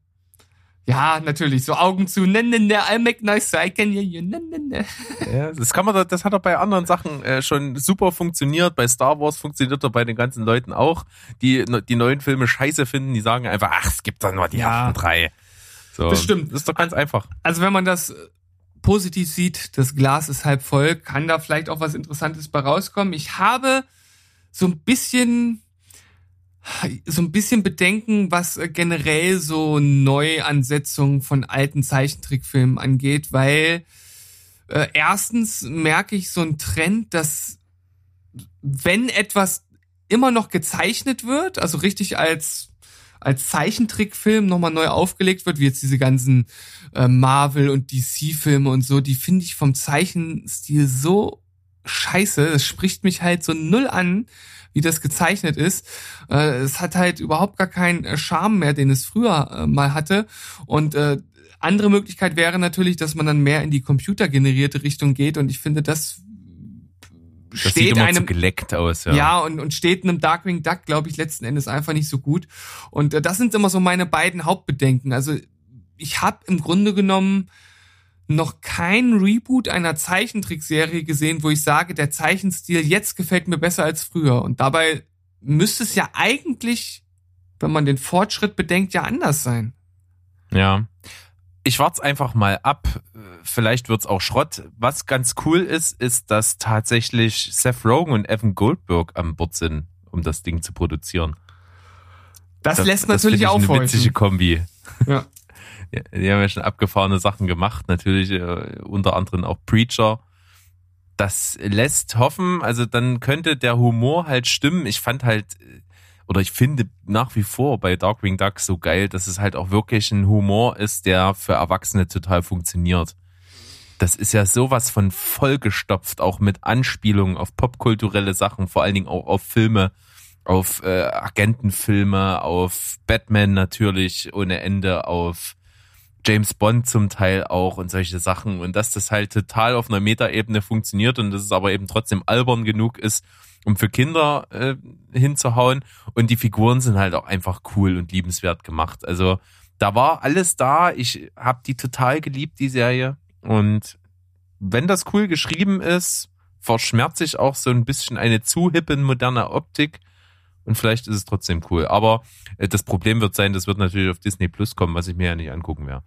[SPEAKER 2] ja, natürlich. So Augen zu. Ne, ne, ne, I make nice, I can hear you. Ne, ne, ne.
[SPEAKER 1] Ja, das kann man, das hat doch bei anderen Sachen äh, schon super funktioniert. Bei Star Wars funktioniert doch bei den ganzen Leuten auch, die die neuen Filme scheiße finden. Die sagen einfach, ach, es gibt doch nur die ja. ersten drei.
[SPEAKER 2] So, das stimmt.
[SPEAKER 1] Das ist doch ganz einfach.
[SPEAKER 2] Also wenn man das positiv sieht, das Glas ist halb voll, kann da vielleicht auch was Interessantes bei rauskommen. Ich habe so ein bisschen so ein bisschen Bedenken, was äh, generell so Neuansetzungen von alten Zeichentrickfilmen angeht, weil äh, erstens merke ich so einen Trend, dass wenn etwas immer noch gezeichnet wird, also richtig als als Zeichentrickfilm nochmal neu aufgelegt wird, wie jetzt diese ganzen äh, Marvel und DC-Filme und so, die finde ich vom Zeichenstil so scheiße. Es spricht mich halt so null an, wie das gezeichnet ist. Äh, es hat halt überhaupt gar keinen äh, Charme mehr, den es früher äh, mal hatte. Und äh, andere Möglichkeit wäre natürlich, dass man dann mehr in die computergenerierte Richtung geht. Und ich finde, das
[SPEAKER 1] Das
[SPEAKER 2] steht
[SPEAKER 1] sieht immer
[SPEAKER 2] einem
[SPEAKER 1] geleckt aus, ja.
[SPEAKER 2] ja, und, und steht einem Darkwing Duck, glaube ich, letzten Endes einfach nicht so gut. Und äh, das sind immer so meine beiden Hauptbedenken. Also ich habe im Grunde genommen noch kein Reboot einer Zeichentrickserie gesehen, wo ich sage, der Zeichenstil jetzt gefällt mir besser als früher. Und dabei müsste es ja eigentlich, wenn man den Fortschritt bedenkt, ja anders sein.
[SPEAKER 1] Ja. Ich wart's einfach mal ab. Vielleicht wird's auch Schrott. Was ganz cool ist, ist, dass tatsächlich Seth Rogen und Evan Goldberg an Bord sind, um das Ding zu produzieren.
[SPEAKER 2] Das, lässt
[SPEAKER 1] das
[SPEAKER 2] natürlich
[SPEAKER 1] find ich eine witzige. Kombi.
[SPEAKER 2] Ja.
[SPEAKER 1] Die haben ja schon abgefahrene Sachen gemacht, natürlich äh, unter anderem auch Preacher. Das lässt hoffen, also dann könnte der Humor halt stimmen. Ich fand halt, äh, oder ich finde nach wie vor bei Darkwing Duck so geil, dass es halt auch wirklich ein Humor ist, der für Erwachsene total funktioniert. Das ist ja sowas von vollgestopft, auch mit Anspielungen auf popkulturelle Sachen, vor allen Dingen auch auf Filme, auf äh, Agentenfilme, auf Batman natürlich ohne Ende, auf James Bond zum Teil auch und solche Sachen und dass das halt total auf einer Metaebene funktioniert und dass es aber eben trotzdem albern genug ist, um für Kinder äh, hinzuhauen und die Figuren sind halt auch einfach cool und liebenswert gemacht. Also da war alles da. Ich habe die total geliebt, die Serie und wenn das cool geschrieben ist, verschmerzt sich auch so ein bisschen eine zu hippe moderne Optik und vielleicht ist es trotzdem cool. Aber äh, das Problem wird sein, das wird natürlich auf Disney Plus kommen, was ich mir ja nicht angucken werde.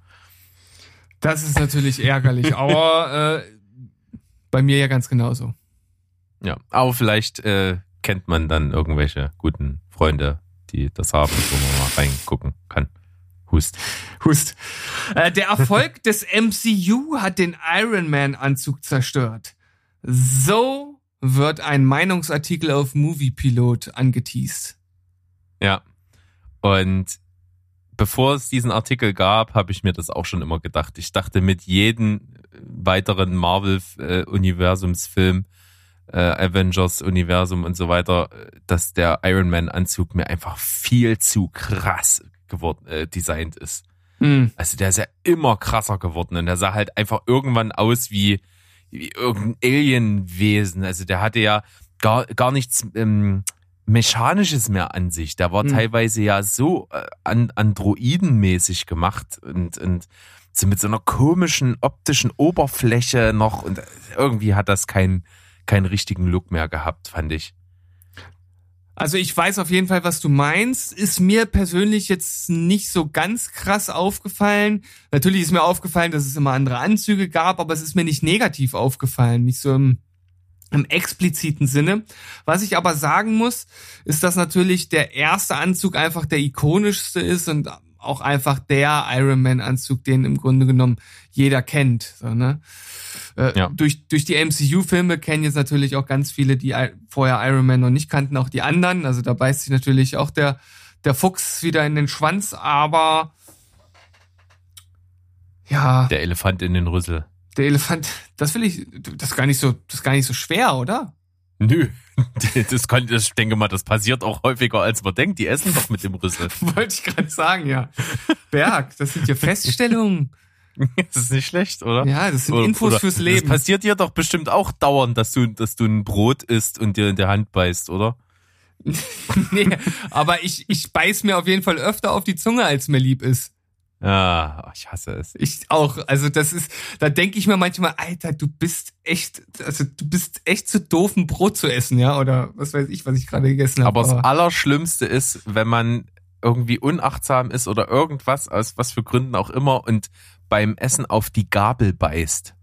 [SPEAKER 2] Das ist natürlich ärgerlich, [laughs] aber äh, bei mir ja ganz genauso.
[SPEAKER 1] Ja, aber vielleicht äh, kennt man dann irgendwelche guten Freunde, die das haben, wo man mal reingucken kann. Hust.
[SPEAKER 2] Hust. Äh, der Erfolg des MCU hat den Iron Man Anzug zerstört. So wird ein Meinungsartikel auf Movie Pilot angeteased.
[SPEAKER 1] Ja. Und bevor es diesen Artikel gab, habe ich mir das auch schon immer gedacht. Ich dachte mit jedem weiteren Marvel-Universumsfilm, äh, Avengers-Universum und so weiter, äh, dass der Iron Man-Anzug mir einfach viel zu krass geworden, äh, designt ist.
[SPEAKER 2] Hm.
[SPEAKER 1] Also der ist ja immer krasser geworden und der sah halt einfach irgendwann aus wie irgendein Alienwesen. Also der hatte ja gar, gar nichts ähm, Mechanisches mehr an sich. Der war
[SPEAKER 2] Hm.
[SPEAKER 1] teilweise ja so äh, an, androidenmäßig gemacht und, und so mit so einer komischen optischen Oberfläche noch und irgendwie hat das keinen keinen richtigen Look mehr gehabt, fand ich.
[SPEAKER 2] Also ich weiß auf jeden Fall, was du meinst. Ist mir persönlich jetzt nicht so ganz krass aufgefallen. Natürlich ist mir aufgefallen, dass es immer andere Anzüge gab, aber es ist mir nicht negativ aufgefallen, nicht so im, im expliziten Sinne. Was ich aber sagen muss, ist, dass natürlich der erste Anzug einfach der ikonischste ist und auch einfach der Iron Man Anzug, den im Grunde genommen jeder kennt. So, ne? Äh,
[SPEAKER 1] Ja.
[SPEAKER 2] Durch, durch die MCU-Filme kennen jetzt natürlich auch ganz viele, die vorher Iron Man noch nicht kannten, auch die anderen. Also da beißt sich natürlich auch der, der Fuchs wieder in den Schwanz, aber ja, der,
[SPEAKER 1] Der Elefant in den Rüssel.
[SPEAKER 2] Elefant, das will ich, das ist gar nicht so, das ist gar nicht so schwer, oder?
[SPEAKER 1] Nö, [laughs] das kann, das, ich denke mal, das passiert auch häufiger, als man denkt. Die essen doch mit dem Rüssel. [laughs]
[SPEAKER 2] Wollte ich gerade sagen, ja. Berg, das sind ja Feststellungen. [laughs]
[SPEAKER 1] Das ist nicht schlecht, oder?
[SPEAKER 2] Ja, das sind
[SPEAKER 1] Oder-
[SPEAKER 2] Infos
[SPEAKER 1] oder
[SPEAKER 2] fürs
[SPEAKER 1] Das
[SPEAKER 2] Leben.
[SPEAKER 1] passiert dir doch bestimmt auch dauernd, dass du, dass du ein Brot isst und dir in der Hand beißt, oder?
[SPEAKER 2] nee, aber ich, ich beiß mir auf jeden Fall öfter auf die Zunge, als mir lieb ist.
[SPEAKER 1] Ja, oh, ich hasse es.
[SPEAKER 2] Ich auch. Also das ist, da denke ich mir manchmal, Alter, du bist echt, also du bist echt zu doof, ein Brot zu essen, ja? Oder was weiß ich, was ich gerade gegessen habe.
[SPEAKER 1] Aber das Allerschlimmste ist, wenn man irgendwie unachtsam ist oder irgendwas, aus was für Gründen auch immer, und beim Essen auf die Gabel beißt.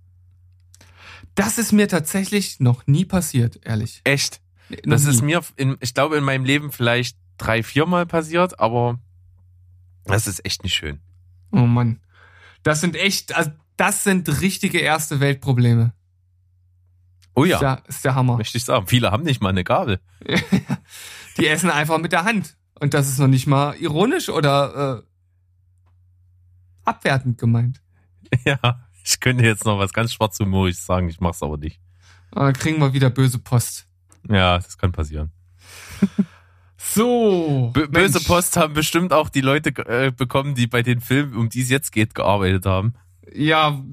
[SPEAKER 2] das ist mir tatsächlich noch nie passiert, ehrlich.
[SPEAKER 1] Echt.
[SPEAKER 2] Noch
[SPEAKER 1] Das ist
[SPEAKER 2] nie.
[SPEAKER 1] mir, in, ich glaube, in meinem Leben vielleicht drei, viermal passiert, aber das ist echt nicht schön.
[SPEAKER 2] Oh Mann. Das sind echt, also das sind richtige erste Weltprobleme.
[SPEAKER 1] Oh
[SPEAKER 2] Ist
[SPEAKER 1] ja,
[SPEAKER 2] der, ist der Hammer.
[SPEAKER 1] möchte ich sagen. Viele haben nicht mal eine Gabel. [laughs]
[SPEAKER 2] Die essen einfach mit der Hand. Und das ist noch nicht mal ironisch oder äh, abwertend gemeint. [laughs]
[SPEAKER 1] Ja, ich könnte jetzt noch was ganz schwarzhumorisches sagen, ich mach's aber nicht.
[SPEAKER 2] Dann kriegen wir wieder böse Post.
[SPEAKER 1] Ja, das kann passieren. [laughs]
[SPEAKER 2] So.
[SPEAKER 1] B böse Post haben bestimmt auch die Leute äh, bekommen, die bei den Filmen, um die es jetzt geht, gearbeitet haben.
[SPEAKER 2] Ja,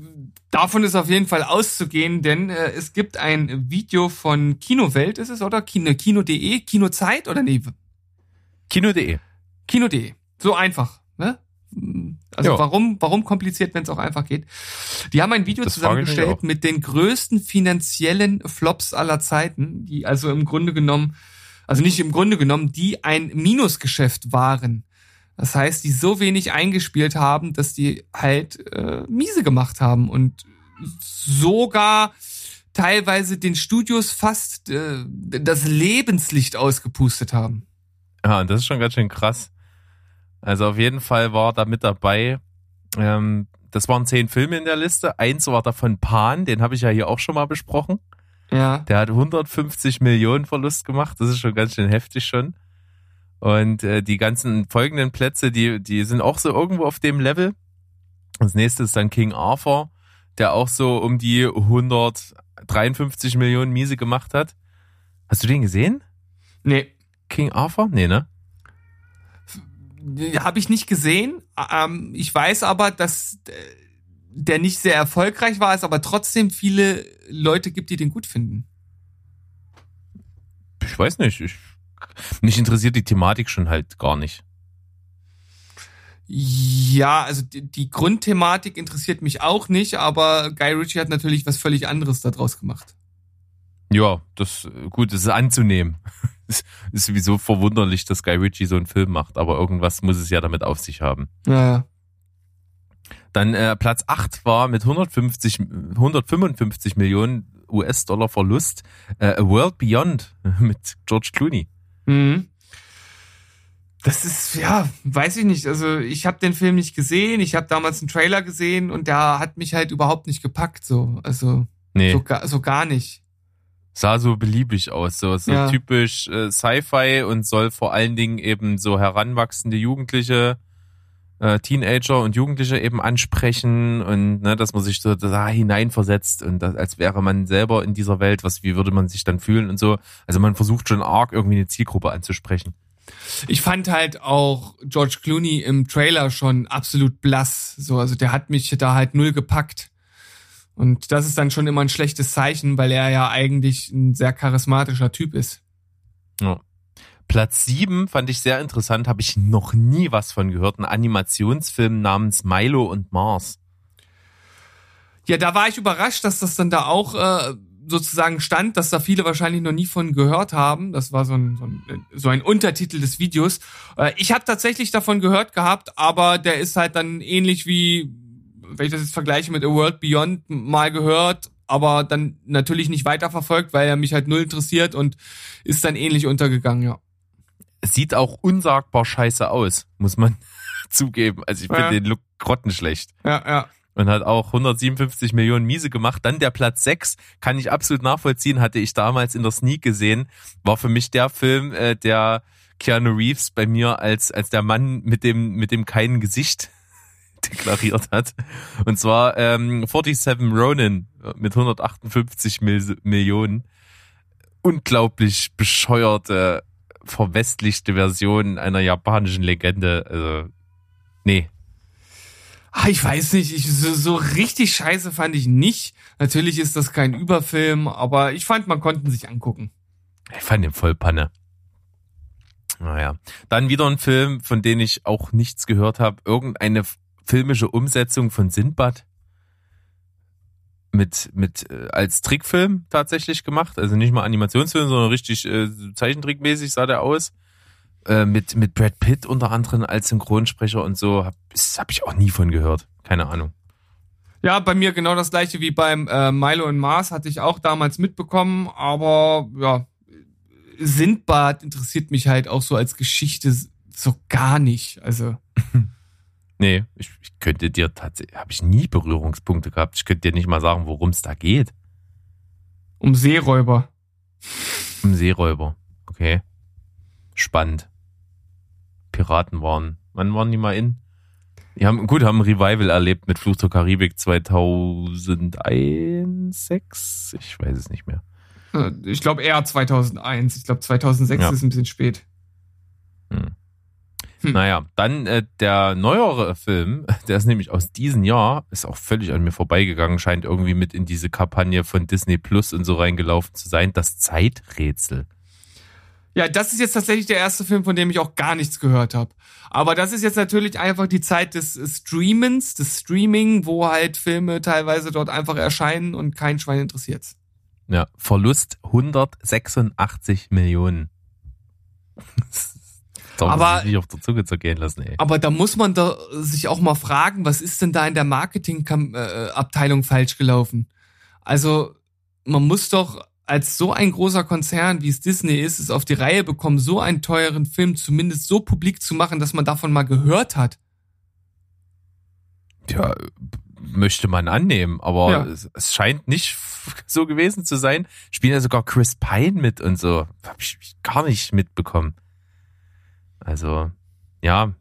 [SPEAKER 2] davon ist auf jeden Fall auszugehen, denn äh, es gibt ein Video von Kinowelt, ist es, oder? Kino.de, Kino Kinozeit oder nee?
[SPEAKER 1] Kino.de.
[SPEAKER 2] Kino.de. So einfach, ne? Also
[SPEAKER 1] Jo.
[SPEAKER 2] warum, warum kompliziert, wenn es auch einfach geht? Die haben ein Video
[SPEAKER 1] Das
[SPEAKER 2] zusammengestellt mit den größten finanziellen Flops aller Zeiten, die also im Grunde genommen, also nicht im Grunde genommen, die ein Minusgeschäft waren. Das heißt, die so wenig eingespielt haben, dass die halt äh, miese gemacht haben und sogar teilweise den Studios fast äh, das Lebenslicht ausgepustet haben.
[SPEAKER 1] Ja, und das ist schon ganz schön krass. Also auf jeden Fall war da mit dabei, ähm, das waren zehn Filme in der Liste. Eins war davon Pan, den habe ich ja hier auch schon mal besprochen.
[SPEAKER 2] Ja.
[SPEAKER 1] Der hat 150 Millionen Verlust gemacht. Das ist schon ganz schön heftig schon. Und äh, die ganzen folgenden Plätze, die, die sind auch so irgendwo auf dem Level. Das nächste ist dann King Arthur, der auch so um die 153 Millionen Miese gemacht hat. Hast du den gesehen?
[SPEAKER 2] Nee,
[SPEAKER 1] King Arthur? Nee, ne?
[SPEAKER 2] Habe ich nicht gesehen. Ähm, ich weiß aber, dass äh, der nicht sehr erfolgreich war, es aber trotzdem viele Leute gibt, die den gut finden.
[SPEAKER 1] Ich weiß nicht. Ich, mich interessiert die Thematik schon halt gar nicht.
[SPEAKER 2] Ja, also die, die Grundthematik interessiert mich auch nicht, aber Guy Ritchie hat natürlich was völlig anderes daraus gemacht.
[SPEAKER 1] Ja, das gut, das ist anzunehmen. [laughs] Es ist sowieso verwunderlich, dass Guy Ritchie so einen Film macht, aber irgendwas muss es ja damit auf sich haben.
[SPEAKER 2] Ja,
[SPEAKER 1] Dann äh, Platz 8 war mit 150, 155 Millionen US-Dollar Verlust äh, A World Beyond [laughs] mit George Clooney.
[SPEAKER 2] mhm. Das ist, ja, weiß ich nicht. Also ich habe den Film nicht gesehen. Ich habe damals einen Trailer gesehen und der hat mich halt überhaupt nicht gepackt. So, also
[SPEAKER 1] Nee,
[SPEAKER 2] so, gar, so gar nicht.
[SPEAKER 1] sah so beliebig aus, so, so
[SPEAKER 2] Ja.
[SPEAKER 1] typisch äh, Sci-Fi und soll vor allen Dingen eben so heranwachsende Jugendliche, äh, Teenager und Jugendliche eben ansprechen und ne, dass man sich so da hineinversetzt und das, als wäre man selber in dieser Welt, was wie würde man sich dann fühlen und so. Also man versucht schon arg irgendwie eine Zielgruppe anzusprechen.
[SPEAKER 2] Ich fand halt auch George Clooney im Trailer schon absolut blass. So, also der hat mich da halt null gepackt. Und das ist dann schon immer ein schlechtes Zeichen, weil er ja eigentlich ein sehr charismatischer Typ ist.
[SPEAKER 1] Ja. Platz 7 fand ich sehr interessant, habe ich noch nie was von gehört. Ein Animationsfilm namens Milo und Mars.
[SPEAKER 2] Ja, da war ich überrascht, dass das dann da auch äh, sozusagen stand, dass da viele wahrscheinlich noch nie von gehört haben. Das war so ein, so ein, so ein Untertitel des Videos. Äh, ich habe tatsächlich davon gehört gehabt, aber der ist halt dann ähnlich wie, wenn ich das jetzt vergleiche mit A World Beyond, mal gehört, aber dann natürlich nicht weiterverfolgt, weil er mich halt null interessiert und ist dann ähnlich untergegangen, ja.
[SPEAKER 1] Es sieht auch unsagbar scheiße aus, muss man [laughs] zugeben. Also ich finde
[SPEAKER 2] Ja.
[SPEAKER 1] den Look grottenschlecht.
[SPEAKER 2] Ja, ja.
[SPEAKER 1] Und hat auch 157 Millionen Miese gemacht. Dann der Platz 6, kann ich absolut nachvollziehen, hatte ich damals in der Sneak gesehen. War für mich der Film, äh, der Keanu Reeves bei mir als, als der Mann mit dem, mit dem keinen Gesicht [laughs] deklariert hat. Und zwar ähm, 47 Ronin mit 158 Mil Millionen. Unglaublich bescheuerte, verwestlichte Version einer japanischen Legende. Also, nee,
[SPEAKER 2] Ah, ich weiß nicht, ich, so, so richtig scheiße fand ich nicht. Natürlich ist das kein Überfilm, aber ich fand, man konnte ihn sich angucken.
[SPEAKER 1] Ich fand den voll Panne. Naja. Dann wieder ein Film, von dem ich auch nichts gehört habe. Irgendeine filmische Umsetzung von Sindbad. Mit, mit, äh, als Trickfilm tatsächlich gemacht. Also nicht mal Animationsfilm, sondern richtig äh, Zeichentrickmäßig sah der aus. Äh, mit, mit Brad Pitt unter anderem als Synchronsprecher und so. Hab, das hab ich auch nie von gehört. Keine Ahnung.
[SPEAKER 2] Ja, bei mir genau das gleiche wie beim äh, Milo und Mars hatte ich auch damals mitbekommen, aber ja, Sindbad interessiert mich halt auch so als Geschichte so gar nicht. Also, [laughs]
[SPEAKER 1] Nee, ich, ich könnte dir tatsächlich, habe ich nie Berührungspunkte gehabt. Ich könnte dir nicht mal sagen, worum es da geht.
[SPEAKER 2] um Seeräuber.
[SPEAKER 1] Um Seeräuber. Okay. Spannend. Piraten waren. Wann waren die mal in? Die haben, gut, haben ein Revival erlebt mit Fluch zur Karibik 2001, 6? Ich weiß es nicht mehr.
[SPEAKER 2] Ich glaube eher 2001. Ich glaube 2006 ja. ist ein bisschen spät.
[SPEAKER 1] Hm. Hm. Naja, dann äh, der neuere Film, [laughs] der ist nämlich aus diesem Jahr, ist auch völlig an mir vorbeigegangen, scheint irgendwie mit in diese Kampagne von Disney Plus und so reingelaufen zu sein, das Zeiträtsel.
[SPEAKER 2] Ja, das ist jetzt tatsächlich der erste Film, von dem ich auch gar nichts gehört habe. Aber das ist jetzt natürlich einfach die Zeit des Streamens, des Streaming, wo halt Filme teilweise dort einfach erscheinen und kein Schwein interessiert's.
[SPEAKER 1] Ja, Verlust 186 Millionen. [laughs] Doch, aber nicht auf der Zunge zergehen lassen, ey.
[SPEAKER 2] Aber da muss man da sich auch mal fragen, was ist denn da in der Marketingabteilung äh, falsch gelaufen? Also, man muss doch als so ein großer Konzern, wie es Disney ist, es auf die Reihe bekommen, so einen teuren Film zumindest so publik zu machen, dass man davon mal gehört hat.
[SPEAKER 1] Ja, möchte man annehmen, aber ja. es, es, scheint nicht [laughs] so gewesen zu sein. Spielen ja sogar Chris Pine mit und so. Hab ich gar nicht mitbekommen. Also, ja,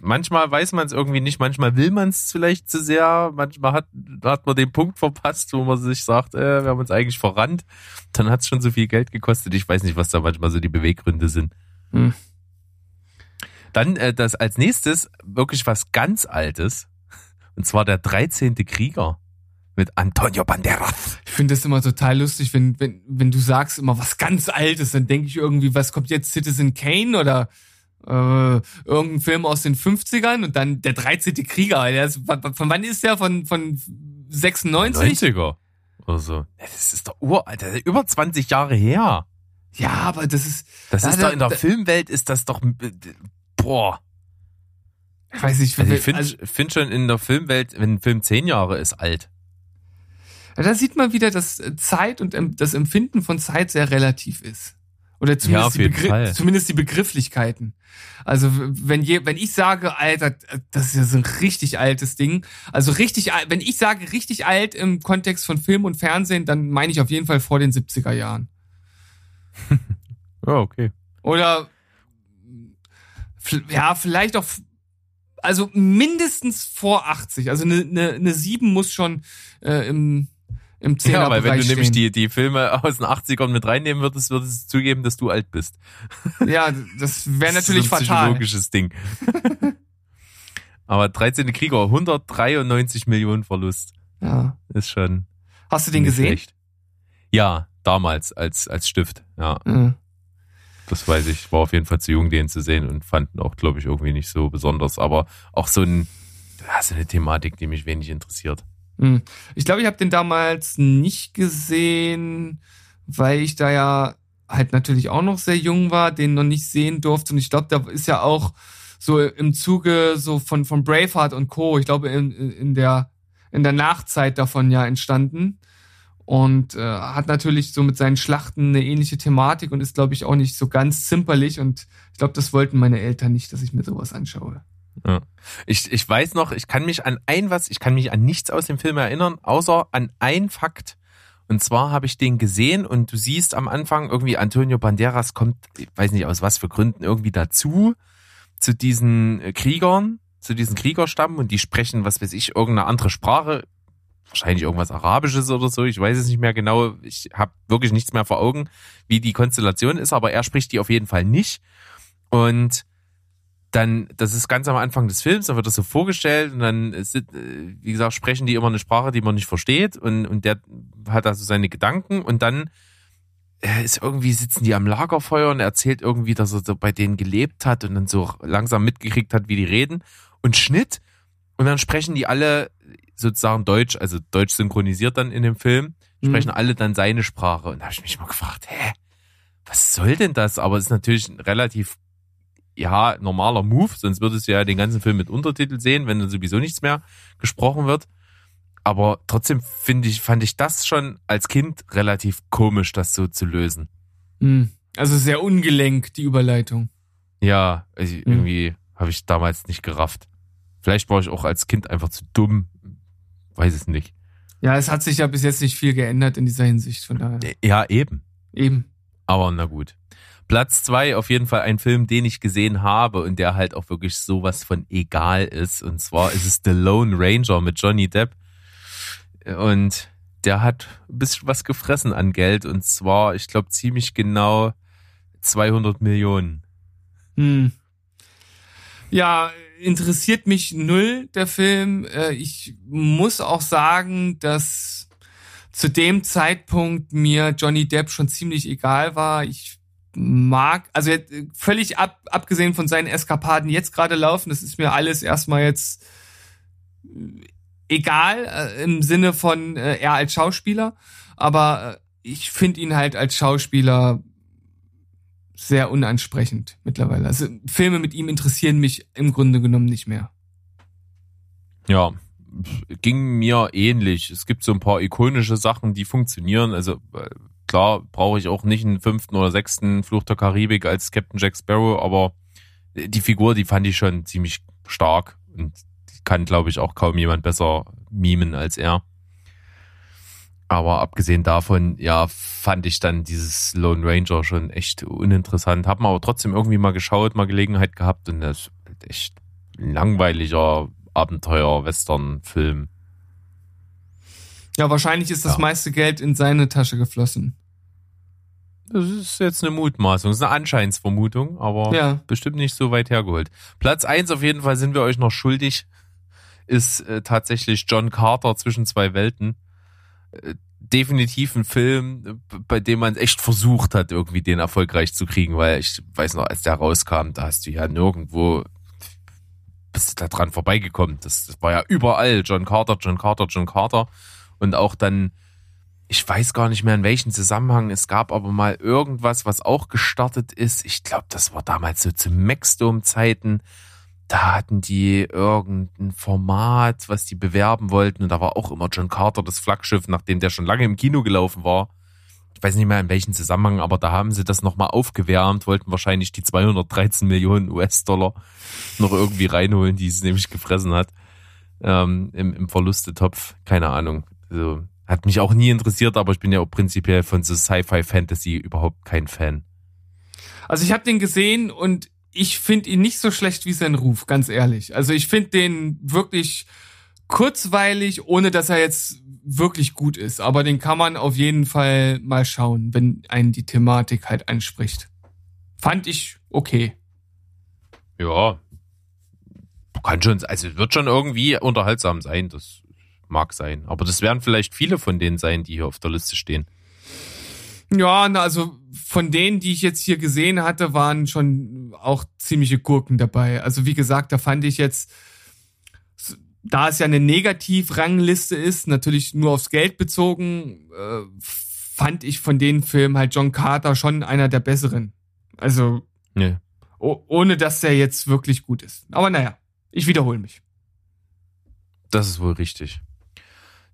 [SPEAKER 1] manchmal weiß man es irgendwie nicht, manchmal will man es vielleicht zu sehr, manchmal hat, hat man den Punkt verpasst, wo man sich sagt, äh, wir haben uns eigentlich verrannt. Dann hat es schon so viel Geld gekostet. Ich weiß nicht, was da manchmal so die Beweggründe sind. Hm. Dann äh, das als nächstes wirklich was ganz Altes. Und zwar der 13. Krieger mit Antonio Banderas.
[SPEAKER 2] Ich finde das immer total lustig, wenn, wenn, wenn du sagst immer was ganz Altes, dann denke ich irgendwie, was kommt jetzt Citizen Kane oder äh, irgendein Film aus den 50ern und dann der 13. Krieger. Der ist, von wann ist der? Von, von 96?
[SPEAKER 1] 90er. Oder so. Das ist doch uralt, das ist über 20 Jahre her.
[SPEAKER 2] Ja, aber das ist.
[SPEAKER 1] Das ist doch in der da, Filmwelt ist das doch. Boah.
[SPEAKER 2] Ich weiß nicht,
[SPEAKER 1] also ich finde also, find schon in der Filmwelt, wenn ein Film zehn Jahre ist, alt.
[SPEAKER 2] Ja, da sieht man wieder, dass Zeit und das Empfinden von Zeit sehr relativ ist. Oder zumindest, ja, die, Begr zumindest die Begrifflichkeiten. Also wenn je, wenn ich sage, Alter, das ist ja so ein richtig altes Ding. Also richtig, wenn ich sage richtig alt im Kontext von Film und Fernsehen, dann meine ich auf jeden Fall vor den 70er Jahren. [laughs]
[SPEAKER 1] ja, okay.
[SPEAKER 2] Oder ja, vielleicht auch also mindestens vor 80. Also eine, eine, eine 7 muss schon äh, im im Zehner Ja, weil
[SPEAKER 1] wenn du
[SPEAKER 2] stehen.
[SPEAKER 1] nämlich die, die Filme aus den 80ern mit reinnehmen würdest, würdest du zugeben, dass du alt bist.
[SPEAKER 2] Ja, das wäre natürlich das ist ein
[SPEAKER 1] psychologisches Ding. Aber 13. Krieger, 193 Millionen Verlust.
[SPEAKER 2] Ja.
[SPEAKER 1] Ist schon.
[SPEAKER 2] Hast du den gesehen?
[SPEAKER 1] Schlecht. Ja, damals als, als Stift, ja. Mhm. Das weiß ich. War auf jeden Fall zu jung, den zu sehen und fanden auch, glaube ich, irgendwie nicht so besonders. Aber auch so ein, so eine Thematik, die mich wenig interessiert.
[SPEAKER 2] Hm. Ich glaube, ich habe den damals nicht gesehen, weil ich da ja halt natürlich auch noch sehr jung war, den noch nicht sehen durfte. Und ich glaube, da ist ja auch so im Zuge so von, von Braveheart und Co. Ich glaube, in, in der, in der Nachzeit davon ja entstanden. Und äh, hat natürlich so mit seinen Schlachten eine ähnliche Thematik und ist, glaube ich, auch nicht so ganz zimperlich. Und ich glaube, das wollten meine Eltern nicht, dass ich mir sowas anschaue.
[SPEAKER 1] Ich, ich weiß noch, ich kann mich an ein was, ich kann mich an nichts aus dem Film erinnern, außer an ein Fakt. Und zwar habe ich den gesehen und du siehst am Anfang irgendwie Antonio Banderas kommt, ich weiß nicht aus was für Gründen, irgendwie dazu, zu diesen äh, Kriegern, zu diesen Kriegerstamm und die sprechen, was weiß ich, irgendeine andere Sprache, wahrscheinlich irgendwas Arabisches oder so, ich weiß es nicht mehr genau, ich habe wirklich nichts mehr vor Augen, wie die Konstellation ist, aber er spricht die auf jeden Fall nicht. Und dann, das ist ganz am Anfang des Films, dann wird das so vorgestellt und dann, ist, äh, wie gesagt, sprechen die immer eine Sprache, die man nicht versteht und, und der hat also seine Gedanken und dann äh, ist irgendwie, sitzen die am Lagerfeuer und er erzählt irgendwie, dass er so bei denen gelebt hat und dann so langsam mitgekriegt hat, wie die reden und Schnitt und dann sprechen die alle sozusagen Deutsch, also Deutsch synchronisiert dann in dem Film, sprechen mhm. alle dann seine Sprache und da habe ich mich mal gefragt, hä, was soll denn das? Aber es ist natürlich relativ ja, normaler Move, sonst würdest du ja den ganzen Film mit Untertitel sehen, wenn dann sowieso nichts mehr gesprochen wird. Aber trotzdem finde ich, fand ich das schon als Kind relativ komisch, das so zu lösen.
[SPEAKER 2] Hm. Also sehr ungelenk, die Überleitung.
[SPEAKER 1] Ja, ich, hm. irgendwie habe ich damals nicht gerafft. Vielleicht war ich auch als Kind einfach zu dumm. Weiß es nicht.
[SPEAKER 2] Ja, es hat sich ja bis jetzt nicht viel geändert in dieser Hinsicht, von daher.
[SPEAKER 1] Ja, eben.
[SPEAKER 2] Eben.
[SPEAKER 1] Aber na gut. Platz zwei auf jeden Fall ein Film, den ich gesehen habe und der halt auch wirklich sowas von egal ist. Und zwar ist es The Lone Ranger mit Johnny Depp. Und der hat ein bisschen was gefressen an Geld und zwar, ich glaube, ziemlich genau 200 Millionen.
[SPEAKER 2] Hm. Ja, interessiert mich null, der Film. Äh, ich muss auch sagen, dass zu dem Zeitpunkt mir Johnny Depp schon ziemlich egal war. Ich mag, also völlig ab, abgesehen von seinen Eskapaden jetzt gerade laufen, das ist mir alles erstmal jetzt egal äh, im Sinne von äh, er als Schauspieler, aber äh, ich finde ihn halt als Schauspieler sehr unansprechend mittlerweile. Also Filme mit ihm interessieren mich im Grunde genommen nicht mehr.
[SPEAKER 1] Ja, ging mir ähnlich. Es gibt so ein paar ikonische Sachen, die funktionieren. Also äh, klar brauche ich auch nicht einen fünften oder sechsten Fluch der Karibik als Captain Jack Sparrow, aber die Figur, die fand ich schon ziemlich stark und kann, glaube ich, auch kaum jemand besser mimen als er. Aber abgesehen davon, ja, fand ich dann dieses Lone Ranger schon echt uninteressant. Hab mal aber trotzdem irgendwie mal geschaut, mal Gelegenheit gehabt und das ist echt ein langweiliger Abenteuer-Western-Film.
[SPEAKER 2] Ja, wahrscheinlich ist das ja. meiste Geld in seine Tasche geflossen.
[SPEAKER 1] Das ist jetzt eine Mutmaßung, das ist eine Anscheinsvermutung, aber ja. bestimmt nicht so weit hergeholt. Platz eins auf jeden Fall sind wir euch noch schuldig ist äh, tatsächlich John Carter zwischen zwei Welten. Äh, definitiv ein Film, bei dem man echt versucht hat, irgendwie den erfolgreich zu kriegen, weil ich weiß noch, als der rauskam, da hast du ja nirgendwo bist du da dran vorbeigekommen. Das, das war ja überall John Carter, John Carter, John Carter. Und auch dann, ich weiß gar nicht mehr in welchem Zusammenhang, es gab aber mal irgendwas, was auch gestartet ist. Ich glaube, das war damals so zu Maxdome-Zeiten da hatten die irgendein Format, was die bewerben wollten. Und da war auch immer John Carter das Flaggschiff, nachdem der schon lange im Kino gelaufen war. Ich weiß nicht mehr in welchem Zusammenhang, aber da haben sie das nochmal aufgewärmt, wollten wahrscheinlich die 213 Millionen US-Dollar noch irgendwie reinholen, die es nämlich gefressen hat. Ähm, im, im Verlustetopf. Keine Ahnung. Also, hat mich auch nie interessiert, aber ich bin ja auch prinzipiell von so Sci-Fi-Fantasy überhaupt kein Fan.
[SPEAKER 2] Also ich habe den gesehen und ich finde ihn nicht so schlecht wie sein Ruf, ganz ehrlich. Also ich finde den wirklich kurzweilig, ohne dass er jetzt wirklich gut ist. Aber den kann man auf jeden Fall mal schauen, wenn einen die Thematik halt anspricht. Fand ich okay.
[SPEAKER 1] Ja, kann schon, also wird schon irgendwie unterhaltsam sein. Das mag sein. Aber das werden vielleicht viele von denen sein, die hier auf der Liste stehen.
[SPEAKER 2] Ja, na, also von denen, die ich jetzt hier gesehen hatte, waren schon auch ziemliche Gurken dabei. Also wie gesagt, da fand ich jetzt, da es ja eine Negativrangliste ist, natürlich nur aufs Geld bezogen, äh, fand ich von den Filmen halt John Carter schon einer der besseren. Also nee. ohne dass der jetzt wirklich gut ist. Aber naja, ich wiederhole mich.
[SPEAKER 1] Das ist wohl richtig.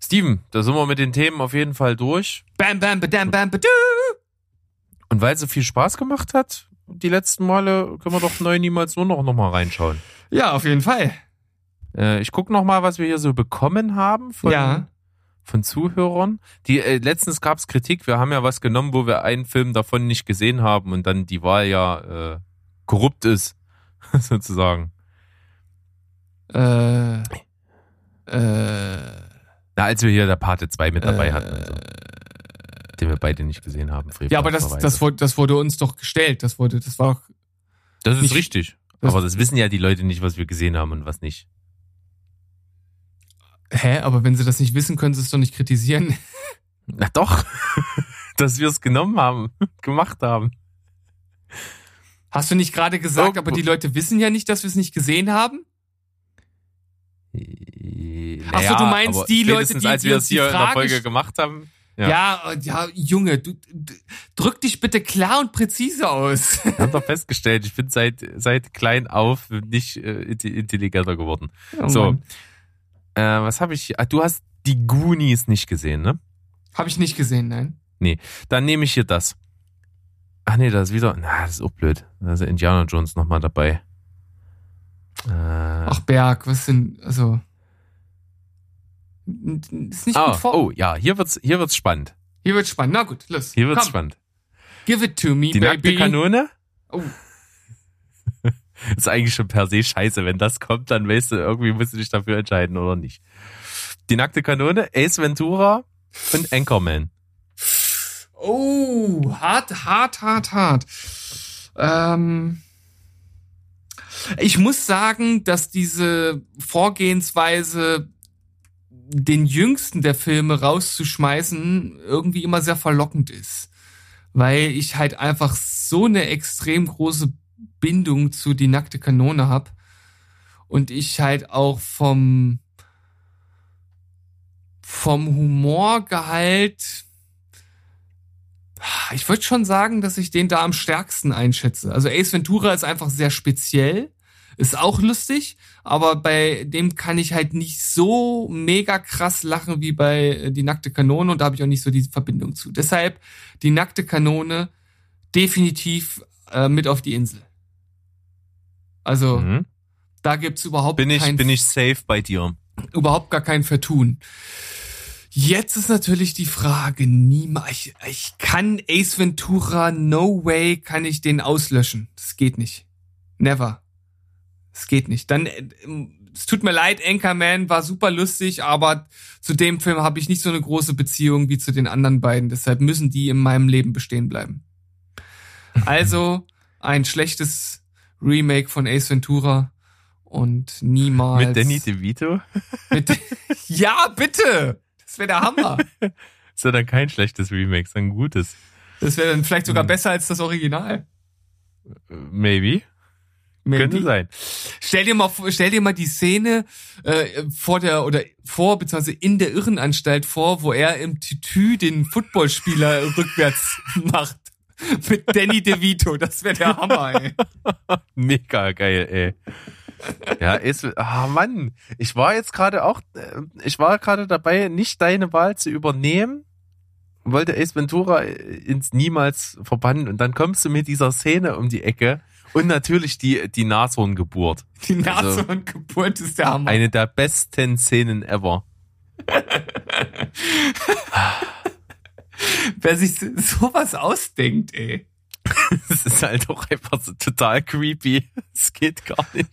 [SPEAKER 1] Steven, da sind wir mit den Themen auf jeden Fall durch. Bam, bam, badam, bam, badu. Und weil es so viel Spaß gemacht hat, die letzten Male, können wir doch neu niemals nur noch, noch mal reinschauen.
[SPEAKER 2] Ja, auf jeden Fall.
[SPEAKER 1] Äh, ich gucke noch mal, was wir hier so bekommen haben von, ja. von Zuhörern. Die, äh, letztens gab es Kritik, wir haben ja was genommen, wo wir einen Film davon nicht gesehen haben und dann die Wahl ja äh, korrupt ist, [laughs] sozusagen. Äh, äh, na, als wir hier der Pate 2 mit dabei äh, hatten. So. Den wir beide nicht gesehen haben.
[SPEAKER 2] Ja, aber das, das, wurde, das wurde uns doch gestellt. Das wurde, das war
[SPEAKER 1] Das ist nicht, richtig. Das aber das wissen ja die Leute nicht, was wir gesehen haben und was nicht.
[SPEAKER 2] Hä? Aber wenn sie das nicht wissen, können sie es doch nicht kritisieren. [laughs]
[SPEAKER 1] Na doch. [laughs] Dass wir es genommen haben, [laughs] gemacht haben.
[SPEAKER 2] Hast du nicht gerade gesagt, oh, aber die Leute wissen ja nicht, dass wir es nicht gesehen haben?
[SPEAKER 1] Naja, Achso, du meinst die Leute, die, als wir das hier in der Folge gemacht haben.
[SPEAKER 2] Ja. ja, ja, Junge, du, drück dich bitte klar und präzise aus. [laughs]
[SPEAKER 1] Ich habe doch festgestellt, ich bin seit seit klein auf nicht äh, intelligenter geworden. Oh, so, äh, was habe ich? Ah, du hast die Goonies nicht gesehen, ne?
[SPEAKER 2] Habe ich nicht gesehen, nein.
[SPEAKER 1] Nee, dann nehme ich hier das. Ach nee, das ist wieder. Na, das ist auch blöd. Da ist Indiana Jones nochmal dabei.
[SPEAKER 2] Äh, Ach Berg, was denn? Also
[SPEAKER 1] ist nicht ah, gut vor. Oh ja, hier wird's, hier wird's spannend.
[SPEAKER 2] Hier wird's spannend. Na gut, los.
[SPEAKER 1] Hier wird's komm. spannend.
[SPEAKER 2] Give it to me,
[SPEAKER 1] Die
[SPEAKER 2] baby.
[SPEAKER 1] Kanone?
[SPEAKER 2] Oh.
[SPEAKER 1] Die. Kanone?
[SPEAKER 2] Oh.
[SPEAKER 1] ist eigentlich schon per se scheiße. Wenn das kommt, dann weißt du, irgendwie musst du dich dafür entscheiden oder nicht. Die nackte Kanone, Ace Ventura und Anchorman.
[SPEAKER 2] Oh, hart, hart, hart, hart. Ähm, ich muss sagen, dass diese Vorgehensweise, den jüngsten der Filme rauszuschmeißen, irgendwie immer sehr verlockend ist. Weil ich halt einfach so eine extrem große Bindung zu die nackte Kanone hab Und ich halt auch vom, vom Humorgehalt ich würde schon sagen, dass ich den da am stärksten einschätze. Also Ace Ventura ist einfach sehr speziell, ist auch lustig, aber bei dem kann ich halt nicht so mega krass lachen wie bei äh, Die nackte Kanone und da habe ich auch nicht so die Verbindung zu. Deshalb Die nackte Kanone definitiv äh, mit auf die Insel. Also
[SPEAKER 1] Mhm.
[SPEAKER 2] da gibt's überhaupt
[SPEAKER 1] Bin ich,
[SPEAKER 2] kein
[SPEAKER 1] bin ich safe bei dir.
[SPEAKER 2] überhaupt gar kein Vertun. Jetzt ist natürlich die Frage, niemals, ich, ich kann Ace Ventura, no way kann ich den auslöschen. Das geht nicht. Never. Es geht nicht. Dann, äh, es tut mir leid, Anchorman war super lustig, aber zu dem Film habe ich nicht so eine große Beziehung wie zu den anderen beiden. Deshalb müssen die in meinem Leben bestehen bleiben. [laughs] Also ein schlechtes Remake von Ace Ventura und niemals.
[SPEAKER 1] Mit Danny DeVito?
[SPEAKER 2] Mit, [laughs] [laughs] ja, bitte! Das wäre der Hammer.
[SPEAKER 1] Ist ja dann kein schlechtes Remake, ist ein gutes.
[SPEAKER 2] Das wäre dann vielleicht sogar
[SPEAKER 1] Hm.
[SPEAKER 2] besser als das Original.
[SPEAKER 1] Maybe.
[SPEAKER 2] Maybe.
[SPEAKER 1] Könnte sein.
[SPEAKER 2] Stell dir mal, stell dir mal die Szene äh, vor der oder vor beziehungsweise in der Irrenanstalt vor, wo er im Tütü den Footballspieler [laughs] rückwärts macht mit Danny DeVito. Das wäre der Hammer. Ey.
[SPEAKER 1] Mega geil, ey. Ja, ist, ah Mann, ich war jetzt gerade auch, äh, ich war gerade dabei, nicht deine Wahl zu übernehmen, wollte Ace Ventura ins Niemals verbannen und dann kommst du mit dieser Szene um die Ecke und natürlich die, die Nashorngeburt.
[SPEAKER 2] Die
[SPEAKER 1] Also-
[SPEAKER 2] und Geburt ist der Hammer.
[SPEAKER 1] Eine der besten Szenen ever. [laughs]
[SPEAKER 2] Wer sich so- sowas ausdenkt, ey. [laughs]
[SPEAKER 1] Es ist halt auch einfach so total creepy. Es geht gar nicht.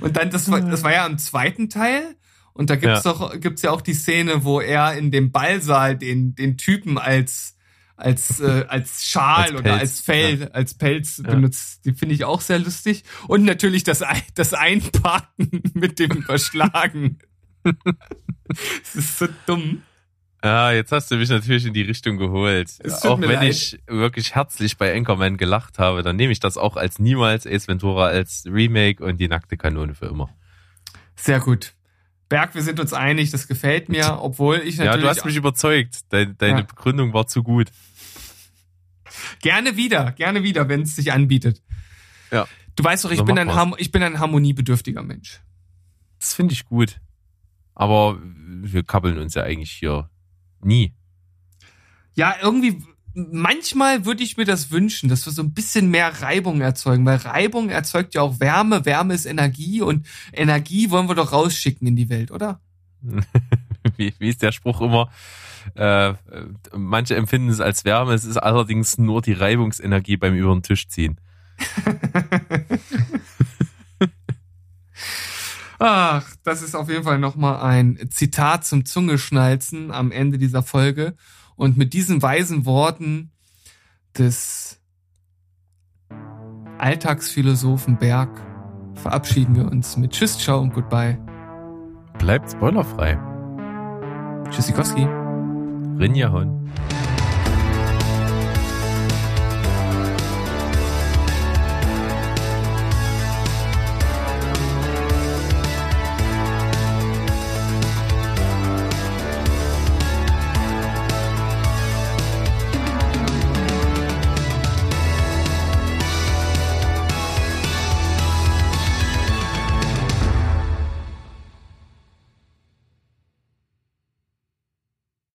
[SPEAKER 2] Und dann, das war, das war ja im zweiten Teil. Und da gibt's
[SPEAKER 1] Ja.
[SPEAKER 2] doch, gibt's ja auch die Szene, wo er in dem Ballsaal den, den Typen als, als, äh, als Schal
[SPEAKER 1] Als
[SPEAKER 2] oder als Fell, als Pelz
[SPEAKER 1] Ja.
[SPEAKER 2] benutzt. Die finde ich auch sehr lustig. Und natürlich das, das Einparken [laughs] mit dem Überschlagen. das ist so dumm.
[SPEAKER 1] Ja, jetzt hast du mich natürlich in die Richtung geholt. Auch wenn
[SPEAKER 2] leid.
[SPEAKER 1] ich wirklich herzlich bei Anchorman gelacht habe, dann nehme ich das auch als niemals Ace Ventura als Remake und die nackte Kanone für immer.
[SPEAKER 2] Sehr gut. Berg, wir sind uns einig, das gefällt mir, obwohl ich
[SPEAKER 1] Ja,
[SPEAKER 2] natürlich
[SPEAKER 1] du hast mich überzeugt. Deine, deine
[SPEAKER 2] Ja.
[SPEAKER 1] Begründung war zu gut.
[SPEAKER 2] gerne wieder, gerne wieder, wenn es sich anbietet.
[SPEAKER 1] Ja.
[SPEAKER 2] Du weißt doch, ich bin ein. Ham ich bin ein harmoniebedürftiger Mensch.
[SPEAKER 1] Das finde ich gut. Aber wir kabbeln uns ja eigentlich hier nie.
[SPEAKER 2] Ja, irgendwie, manchmal würde ich mir das wünschen, dass wir so ein bisschen mehr Reibung erzeugen, weil Reibung erzeugt ja auch Wärme, Wärme ist Energie und Energie wollen wir doch rausschicken in die Welt, oder? [laughs]
[SPEAKER 1] Wie, wie ist der Spruch immer? Äh, manche empfinden es als Wärme, es ist allerdings nur die Reibungsenergie beim über den Tisch ziehen. [laughs]
[SPEAKER 2] Ach, das ist auf jeden Fall nochmal ein Zitat zum Zungeschnalzen am Ende dieser Folge. Und mit diesen weisen Worten des Alltagsphilosophen Berg verabschieden wir uns mit Tschüss, Ciao und Goodbye.
[SPEAKER 1] Bleibt spoilerfrei.
[SPEAKER 2] Tschüssikowski.
[SPEAKER 1] Rinja Hon.